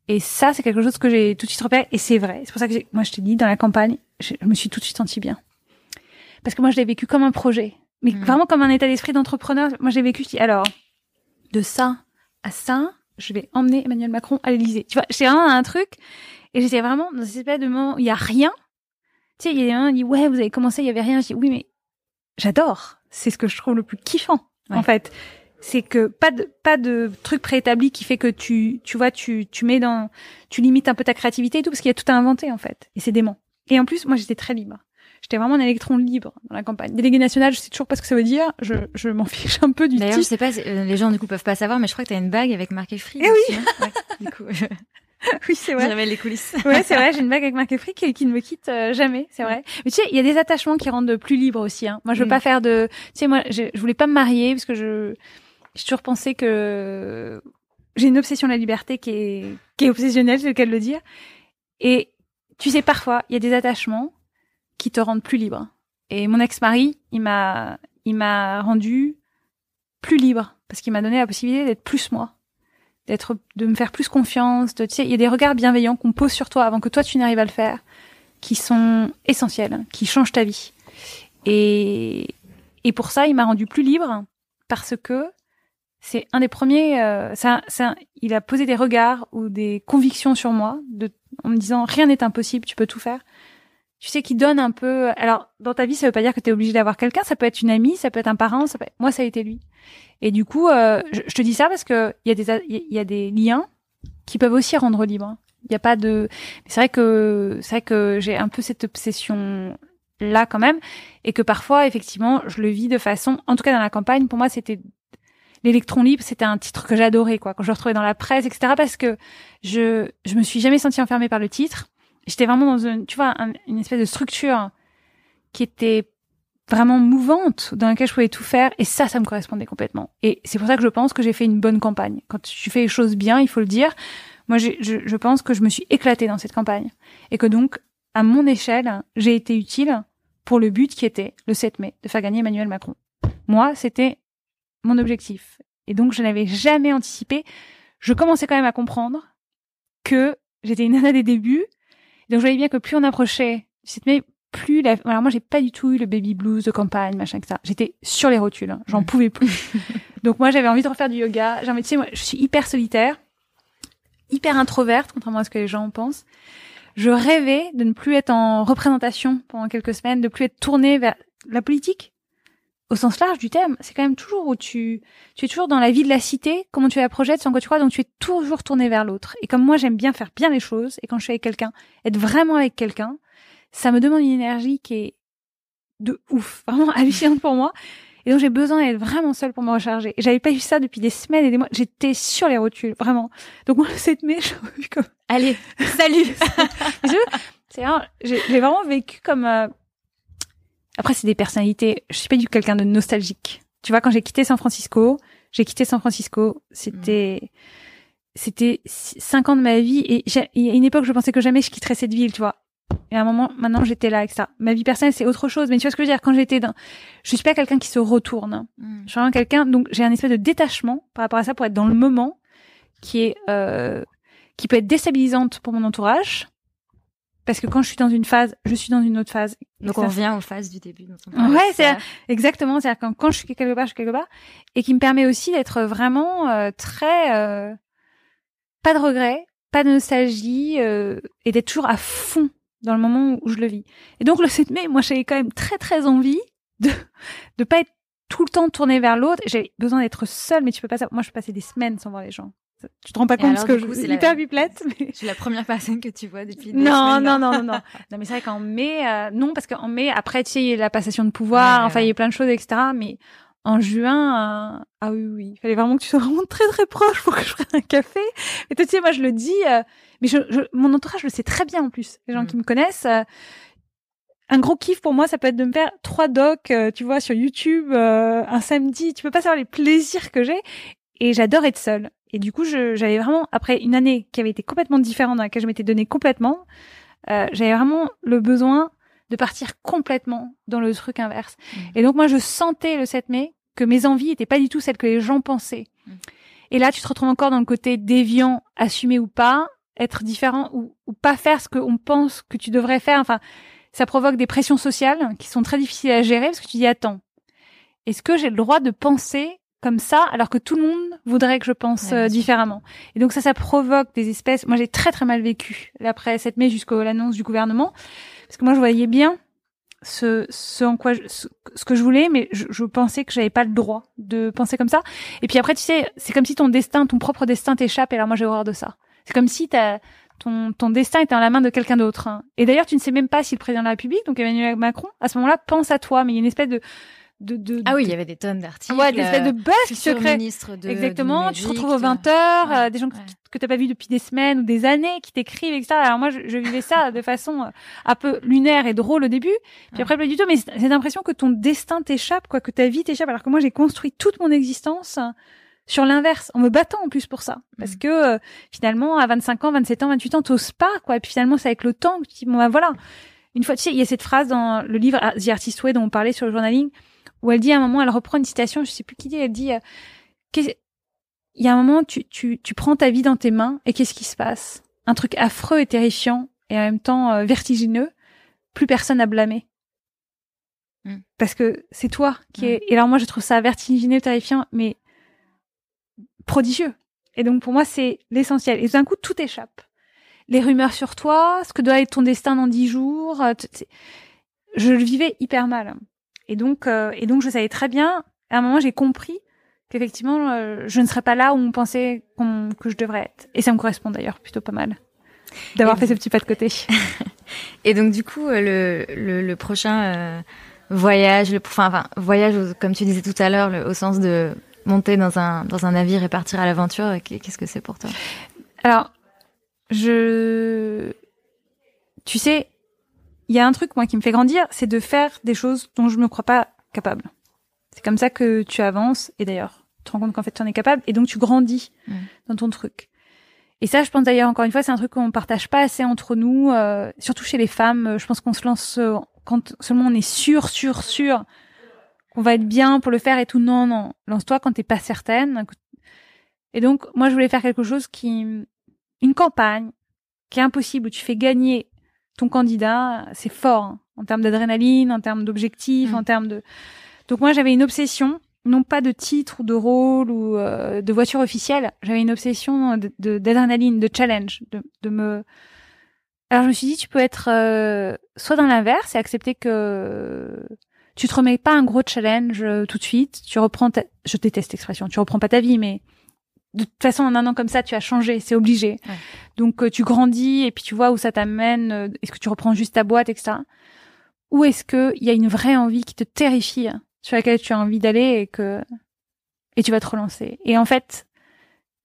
Et ça, c'est quelque chose que j'ai tout de suite repéré. Et c'est vrai. C'est pour ça que moi, je t'ai dit, dans la campagne, je, me suis tout de suite sentie bien. Parce que moi, je l'ai vécu comme un projet. Mais mmh. vraiment comme un état d'esprit d'entrepreneur. Moi, j'ai vécu, je dis, alors, de ça à ça, je vais emmener Emmanuel Macron à l'Élysée. Tu vois, j'ai vraiment un truc et j'étais vraiment dans cette espèce de moment où il y a rien. Tu sais, il y a un qui dit ouais, vous avez commencé, il y avait rien. Je dis oui, mais j'adore. C'est ce que je trouve le plus kiffant en fait. C'est que pas de pas de truc préétabli qui fait que tu tu vois tu tu mets dans tu limites un peu ta créativité et tout parce qu'il y a tout à inventer en fait et c'est dément. Et en plus moi j'étais très libre. J'étais vraiment un électron libre dans la campagne. Délégué national, je sais toujours pas ce que ça veut dire. Je, je m'en fiche un peu du D'ailleurs, je sais pas, euh, les gens du coup peuvent pas savoir, mais je crois que tu as une bague avec marqué Free. Eh oui. Hein. ouais, du coup, oui, c'est vrai. Je révèle les coulisses. ouais, c'est vrai. J'ai une bague avec marqué Free qui, qui ne me quitte euh, jamais. C'est vrai. Mais tu sais, il y a des attachements qui rendent plus libre aussi. Hein. Moi, je veux mm. pas faire de. Tu sais, moi, je, je voulais pas me marier parce que je j'ai toujours pensé que j'ai une obsession de la liberté qui est qui est obsessionnelle, c'est le cas de le dire. Et tu sais, parfois, il y a des attachements qui te rendent plus libre. Et mon ex-mari, il m'a, il m'a rendu plus libre parce qu'il m'a donné la possibilité d'être plus moi, d'être, de me faire plus confiance. Tu sais, il y a des regards bienveillants qu'on pose sur toi avant que toi tu n'arrives à le faire, qui sont essentiels, qui changent ta vie. Et, et pour ça, il m'a rendu plus libre parce que c'est un des premiers. Euh, ça, ça, il a posé des regards ou des convictions sur moi, de, en me disant rien n'est impossible, tu peux tout faire tu sais, qui donne un peu. Alors, dans ta vie, ça veut pas dire que tu es obligé d'avoir quelqu'un. Ça peut être une amie, ça peut être un parent. Ça peut... Moi, ça a été lui. Et du coup, euh, je, te dis ça parce que il y a des il y a des liens qui peuvent aussi rendre libre. Il y a pas de. C'est vrai que c'est vrai que j'ai un peu cette obsession là quand même, et que parfois, effectivement, je le vis de façon. En tout cas, dans la campagne, pour moi, c'était l'électron libre, c'était un titre que j'adorais, quoi. Quand je le retrouvais dans la presse, etc. Parce que je je me suis jamais sentie enfermée par le titre j'étais vraiment dans une, tu vois, une espèce de structure qui était vraiment mouvante, dans laquelle je pouvais tout faire, et ça, ça me correspondait complètement. Et c'est pour ça que je pense que j'ai fait une bonne campagne. Quand tu fais les choses bien, il faut le dire. Moi, je, je pense que je me suis éclatée dans cette campagne, et que donc, à mon échelle, j'ai été utile pour le but qui était, le 7 mai, de faire gagner Emmanuel Macron. Moi, c'était mon objectif. Et donc, je n'avais jamais anticipé. Je commençais quand même à comprendre que j'étais une nana des débuts, donc je voyais bien que plus on approchait plus la... alors moi j'ai pas du tout eu le baby blues de campagne machin que ça j'étais sur les rotules hein. j'en mm. pouvais plus donc moi j'avais envie de refaire du yoga j'ai envie tu sais moi je suis hyper solitaire hyper introverte contrairement à ce que les gens pensent je rêvais de ne plus être en représentation pendant quelques semaines de plus être tournée vers la politique au sens large du thème, c'est quand même toujours où tu, tu es toujours dans la vie de la cité, comment tu la projettes, sans quoi tu crois, donc tu es toujours tourné vers l'autre. Et comme moi, j'aime bien faire bien les choses, et quand je suis avec quelqu'un, être vraiment avec quelqu'un, ça me demande une énergie qui est de ouf, vraiment hallucinante pour moi. Et donc j'ai besoin d'être vraiment seule pour me recharger. Et j'avais pas eu ça depuis des semaines et des mois. J'étais sur les rotules, vraiment. Donc moi, le 7 mai, je comme... Allez, salut C'est j'ai vraiment vécu comme... Euh, après, c'est des personnalités. Je suis pas du tout quelqu'un de nostalgique. Tu vois, quand j'ai quitté San Francisco, j'ai quitté San Francisco. C'était, c'était cinq ans de ma vie et il y a une époque, je pensais que jamais je quitterais cette ville, tu vois. Et à un moment, maintenant, j'étais là avec ça. Ma vie personnelle, c'est autre chose. Mais tu vois ce que je veux dire? Quand j'étais dans, je suis pas quelqu'un qui se retourne. Mm. Je suis vraiment quelqu'un, donc j'ai un espèce de détachement par rapport à ça pour être dans le moment qui est, euh, qui peut être déstabilisante pour mon entourage parce que quand je suis dans une phase, je suis dans une autre phase. Donc on revient aux phases du début. ouais, c'est exactement. C'est-à-dire quand, quand je suis quelque part, je suis quelque part, et qui me permet aussi d'être vraiment euh, très euh, pas de regrets, pas de nostalgie, euh, et d'être toujours à fond dans le moment où je le vis. Et donc le 7 mai, moi j'avais quand même très très envie de de pas être tout le temps tournée vers l'autre. J'ai besoin d'être seule, mais tu peux pas. Moi, je peux passer des semaines sans voir les gens. Tu te rends pas compte parce que je suis hyper biplette. Mais... Je suis la première personne que tu vois depuis. non, non, non, non, non, non. mais c'est vrai qu'en mai, euh, non, parce qu'en mai, après, tu sais, il y a la passation de pouvoir. enfin, il y a plein de choses, etc. Mais en juin, euh, ah oui, oui, il fallait vraiment que tu sois vraiment très, très proche pour que je prenne un café. Et tu sais, moi, je le dis, euh, mais je, mon entourage le sait très bien en plus. Les gens mm. qui me connaissent. un gros kiff pour moi, ça peut être de me faire trois docs, tu vois, sur YouTube un samedi. Tu peux pas savoir les plaisirs que j'ai. Et j'adore être seule. Et du coup, j'avais vraiment, après une année qui avait été complètement différente, dans laquelle je m'étais donnée complètement, euh, j'avais vraiment le besoin de partir complètement dans le truc inverse. Mmh. Et donc, moi, je sentais le 7 mai que mes envies étaient pas du tout celles que les gens pensaient. Mmh. Et là, tu te retrouves encore dans le côté déviant, assumé ou pas, être différent ou, ou pas faire ce qu'on pense que tu devrais faire. Enfin, ça provoque des pressions sociales qui sont très difficiles à gérer parce que tu dis, attends, est-ce que j'ai le droit de penser comme ça, alors que tout le monde voudrait que je pense euh, différemment. Et donc ça, ça provoque des espèces. Moi, j'ai très très mal vécu l'après 7 mai jusqu'à l'annonce du gouvernement, parce que moi, je voyais bien ce, ce en quoi, ce, que je voulais, mais je, je pensais que j'avais pas le droit de penser comme ça. Et puis après, tu sais, c'est comme si ton destin, ton propre destin t'échappe. Et alors moi, j'ai horreur de ça. C'est comme si t'as ton, ton destin était dans la main de quelqu'un d'autre. Hein. Et d'ailleurs, tu ne sais même pas si le président de la République, donc Emmanuel Macron, à ce moment-là, pense à toi. Mais il y a une espèce de de, de, ah oui, il y avait des tonnes d'articles. Ouais, des espèces de buzz qui se créent. Exactement. tu te retrouves aux 20 heures, euh, des gens que, que t'as pas vu depuis des semaines ou des années qui t'écrivent et ça. Alors moi, je, je, vivais ça de façon euh, un peu lunaire et drôle au début. Puis après, pas du tout. Mais j'ai l'impression que ton destin t'échappe, quoi, que ta vie t'échappe. Alors que moi, j'ai construit toute mon existence euh, sur l'inverse, en me battant en plus pour ça. Parce mm. que finalement, à 25 ans, 27 ans, 28 ans, t'oses pas, quoi. Et puis finalement, c'est avec le temps que tu dis, bon, bah, voilà. Une fois, tu sais, il y a cette phrase dans le livre The Artist Way dont on parlait sur le journaling où elle dit à un moment, elle reprend une citation, je sais plus qui dit, elle dit, euh, il y a un moment, tu, tu, tu prends ta vie dans tes mains et qu'est-ce qui se passe? Un truc affreux et terrifiant et en même temps euh, vertigineux, plus personne à blâmer. Mm. Parce que c'est toi qui est... Et alors moi, je trouve ça vertigineux, terrifiant, mais prodigieux. Et donc pour moi, c'est l'essentiel. Et d'un coup, tout échappe. Les rumeurs sur toi, ce que doit être ton destin dans dix jours. Euh, je le vivais hyper mal. Et donc, euh, et donc, je savais très bien. À un moment, j'ai compris qu'effectivement, euh, je ne serais pas là où on pensait que je devrais être. Et ça me correspond d'ailleurs plutôt pas mal d'avoir fait ce petit pas de côté. et donc, du coup, euh, le, le, le prochain voyage, le, enfin, enfin, voyage, comme tu disais tout à l'heure, au sens de monter dans un dans un navire et partir à l'aventure. Qu'est-ce que c'est pour toi? Alors, je, tu sais, il y a un truc moi qui me fait grandir, c'est de faire des choses dont je me crois pas capable. C'est comme ça que tu avances et d'ailleurs, tu te rends compte qu'en fait tu en es capable et donc tu grandis mm. dans ton truc. Et ça, je pense d'ailleurs encore une fois, c'est un truc qu'on partage pas assez entre nous, euh, surtout chez les femmes. Je pense qu'on se lance euh, quand seulement on est sûr, sûr, sûr qu'on va être bien pour le faire et tout. Non, non, lance-toi quand t'es pas certaine. Et donc, moi, je voulais faire quelque chose qui, une campagne qui est impossible où tu fais gagner ton candidat, c'est fort hein, en termes d'adrénaline, en termes d'objectifs, en mm. termes de. Donc moi j'avais une obsession, non pas de titre ou de rôle ou euh, de voiture officielle, j'avais une obsession d'adrénaline, de, challenge, de, de, me. Alors je me suis dit tu peux être euh, soit dans l'inverse et accepter que tu te remets pas un gros challenge euh, tout de suite, tu reprends ta... je déteste l'expression, tu reprends pas ta vie mais de toute façon, en un an comme ça, tu as changé, c'est obligé. Donc, euh, tu grandis et puis tu vois où ça t'amène. Euh, est-ce que tu reprends juste ta boîte, etc. Ou est-ce que il y a une vraie envie qui te terrifie, sur laquelle tu as envie d'aller et que et tu vas te relancer. Et en fait,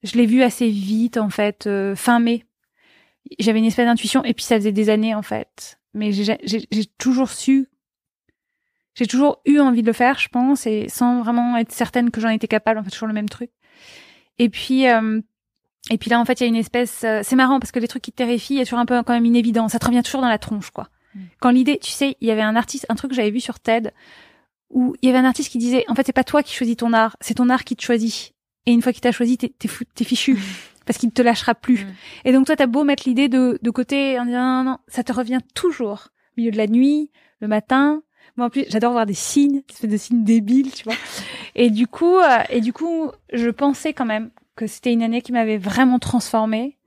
je l'ai vu assez vite, en fait, euh, fin mai. J'avais une espèce d'intuition et puis ça faisait des années, en fait. Mais j'ai toujours su, j'ai toujours eu envie de le faire, je pense, et sans vraiment être certaine que j'en étais capable. En fait, toujours le même truc. Et puis, euh, et puis là, en fait, il y a une espèce. Euh, c'est marrant parce que les trucs qui te terrifient, il y a toujours un peu quand même une évidence. Ça te revient toujours dans la tronche, quoi. Mm. Quand l'idée, tu sais, il y avait un artiste, un truc que j'avais vu sur TED, où il y avait un artiste qui disait, en fait, c'est pas toi qui choisis ton art, c'est ton art qui te choisit. Et une fois qu'il t'a choisi, t'es, t'es, fichu. Mm. Parce qu'il ne te lâchera plus. Mm. Et donc toi, t'as beau mettre l'idée de, de côté en disant non, non, ça te revient toujours. Au milieu de la nuit, le matin. Moi, en plus, j'adore voir des signes, des espèces de signes débiles, tu vois. Et du coup, euh, et du coup, je pensais quand même que c'était une année qui m'avait vraiment transformée,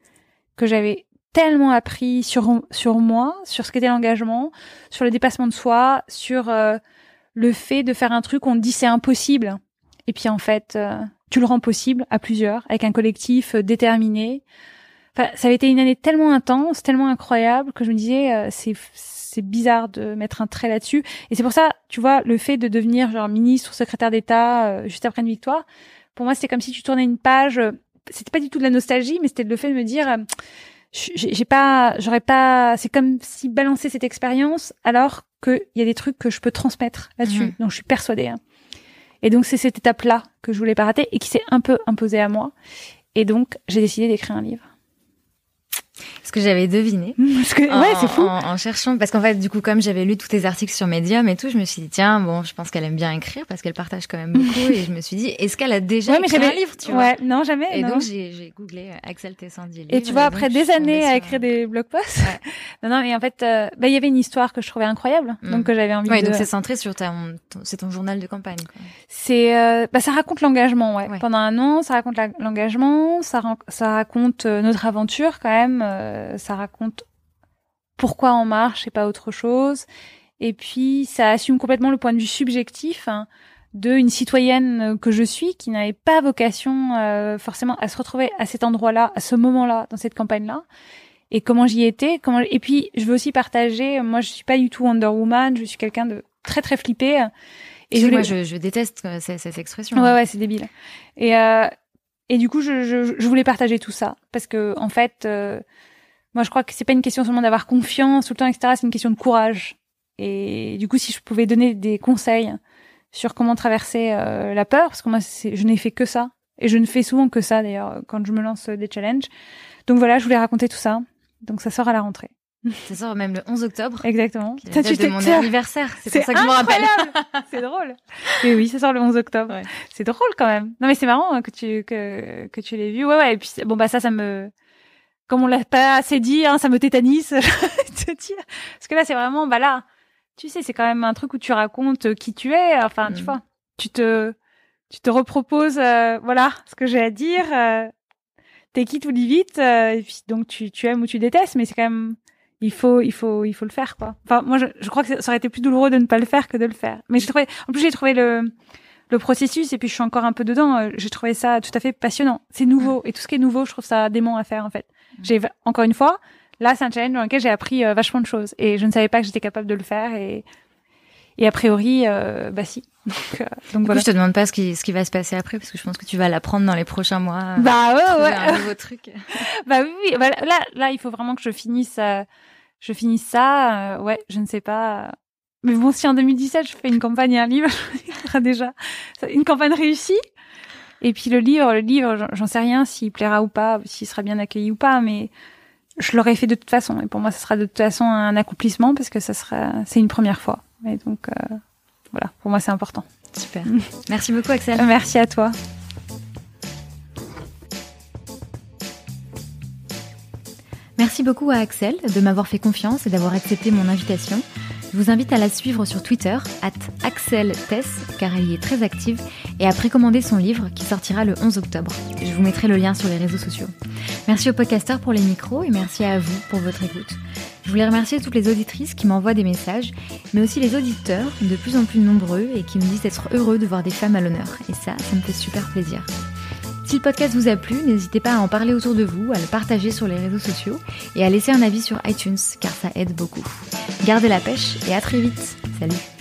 que j'avais tellement appris sur sur moi, sur ce qu'était l'engagement, sur le dépassement de soi, sur euh, le fait de faire un truc on te dit c'est impossible et puis en fait euh, tu le rends possible à plusieurs avec un collectif déterminé. Enfin, ça avait été une année tellement intense, tellement incroyable que je me disais c'est c'est bizarre de mettre un trait là-dessus. Et c'est pour ça, tu vois, le fait de devenir genre ministre ou secrétaire d'État euh, juste après une victoire, pour moi, c'était comme si tu tournais une page. Euh, c'était pas du tout de la nostalgie, mais c'était le fait de me dire, euh, j'ai pas, j'aurais pas. C'est comme si balancer cette expérience, alors qu'il y a des trucs que je peux transmettre là-dessus. Mhm. Donc, je suis persuadée. Hein. Et donc, c'est cette étape-là que je voulais pas rater et qui s'est un peu imposée à moi. Et donc, j'ai décidé d'écrire un livre. Ce que j'avais deviné. Parce que, ouais, c'est fou. En, cherchant, parce qu'en fait, du coup, comme j'avais lu tous tes articles sur Medium et tout, je me suis dit, tiens, bon, je pense qu'elle aime bien écrire parce qu'elle partage quand même beaucoup. et je me suis dit, est-ce qu'elle a déjà écrit un livre, tu vois? Ouais, non, jamais. Et donc, j'ai googlé euh, Axel Tessandi. Et tu vois, après des années à écrire des blog posts. Ouais. non, non, mais en fait, euh, bah, il y avait une histoire que je trouvais incroyable. Mm. Donc, que j'avais envie ouais, de. donc c'est centré sur ta, c'est ton journal de campagne, C'est, euh, bah, ça raconte l'engagement, ouais. Pendant un an, ça raconte l'engagement, ça, ça raconte notre aventure quand même, ça raconte pourquoi on marche et pas autre chose. Et puis, ça assume complètement le point de vue subjectif hein, de une citoyenne que je suis qui n'avait pas vocation euh, forcément à se retrouver à cet endroit-là, à ce moment-là, dans cette campagne-là. Et comment j'y étais. Comment... Et puis, je veux aussi partager. Moi, je suis pas du tout Wonder Woman. Je suis quelqu'un de très très flippé. Et je moi, je, je, déteste euh, cette, cette expression. Ouais, ouais, c'est débile. Et euh, et du coup, je, je, je, voulais partager tout ça parce que en fait. Euh, moi, je crois que c'est pas une question seulement d'avoir confiance tout le temps, etc. C'est une question de courage. Et du coup, si je pouvais donner des conseils sur comment traverser euh, la peur, parce que moi, je n'ai fait que ça, et je ne fais souvent que ça d'ailleurs quand je me lance des challenges. Donc voilà, je voulais raconter tout ça. Donc ça sort à la rentrée. Ça sort même le 11 octobre. Exactement. C'est de mon anniversaire. C'est pour ça que je me rappelle. c'est drôle. Et oui, ça sort le 11 octobre. Ouais. C'est drôle quand même. Non mais c'est marrant hein, que tu que que tu l'aies vu. Ouais ouais. Et puis bon bah ça ça me comme on l'a pas assez dit, hein, ça me tétanise, te dire. Parce que là, c'est vraiment, bah là, tu sais, c'est quand même un truc où tu racontes qui tu es. Enfin, tu mm. vois, tu te, tu te reproposes, euh, voilà, ce que j'ai à dire. Euh, T'es qui tout dit vite, euh, et puis donc tu, tu aimes ou tu détestes, mais c'est quand même, il faut, il faut, il faut le faire, quoi. Enfin, moi, je, je crois que ça aurait été plus douloureux de ne pas le faire que de le faire. Mais j'ai trouvé, en plus, j'ai trouvé le, le processus et puis je suis encore un peu dedans. Euh, j'ai trouvé ça tout à fait passionnant. C'est nouveau et tout ce qui est nouveau, je trouve ça dément à faire en fait. J'ai encore une fois, là c'est un challenge dans lequel j'ai appris euh, vachement de choses et je ne savais pas que j'étais capable de le faire et et a priori euh, bah si. Donc, euh, donc voilà. je te demande pas ce qui ce qui va se passer après parce que je pense que tu vas l'apprendre dans les prochains mois. Bah ouais ouais. Un nouveau truc. bah oui, bah, là là il faut vraiment que je finisse je finisse ça ouais, je ne sais pas mais bon, si en 2017 je fais une campagne et un livre, sera déjà une campagne réussie. Et puis le livre, le livre, j'en sais rien s'il plaira ou pas, s'il sera bien accueilli ou pas, mais je l'aurais fait de toute façon. Et pour moi, ce sera de toute façon un accomplissement parce que ça sera, c'est une première fois. Et donc, euh, voilà, pour moi, c'est important. Super. Merci beaucoup, Axel. Merci à toi. Merci beaucoup à Axel de m'avoir fait confiance et d'avoir accepté mon invitation. Je vous invite à la suivre sur Twitter, at AxelTess, car elle y est très active, et à précommander son livre qui sortira le 11 octobre. Je vous mettrai le lien sur les réseaux sociaux. Merci aux podcasteurs pour les micros et merci à vous pour votre écoute. Je voulais remercier toutes les auditrices qui m'envoient des messages, mais aussi les auditeurs, de plus en plus nombreux, et qui me disent être heureux de voir des femmes à l'honneur. Et ça, ça me fait super plaisir. Si le podcast vous a plu, n'hésitez pas à en parler autour de vous, à le partager sur les réseaux sociaux et à laisser un avis sur iTunes car ça aide beaucoup. Gardez la pêche et à très vite. Salut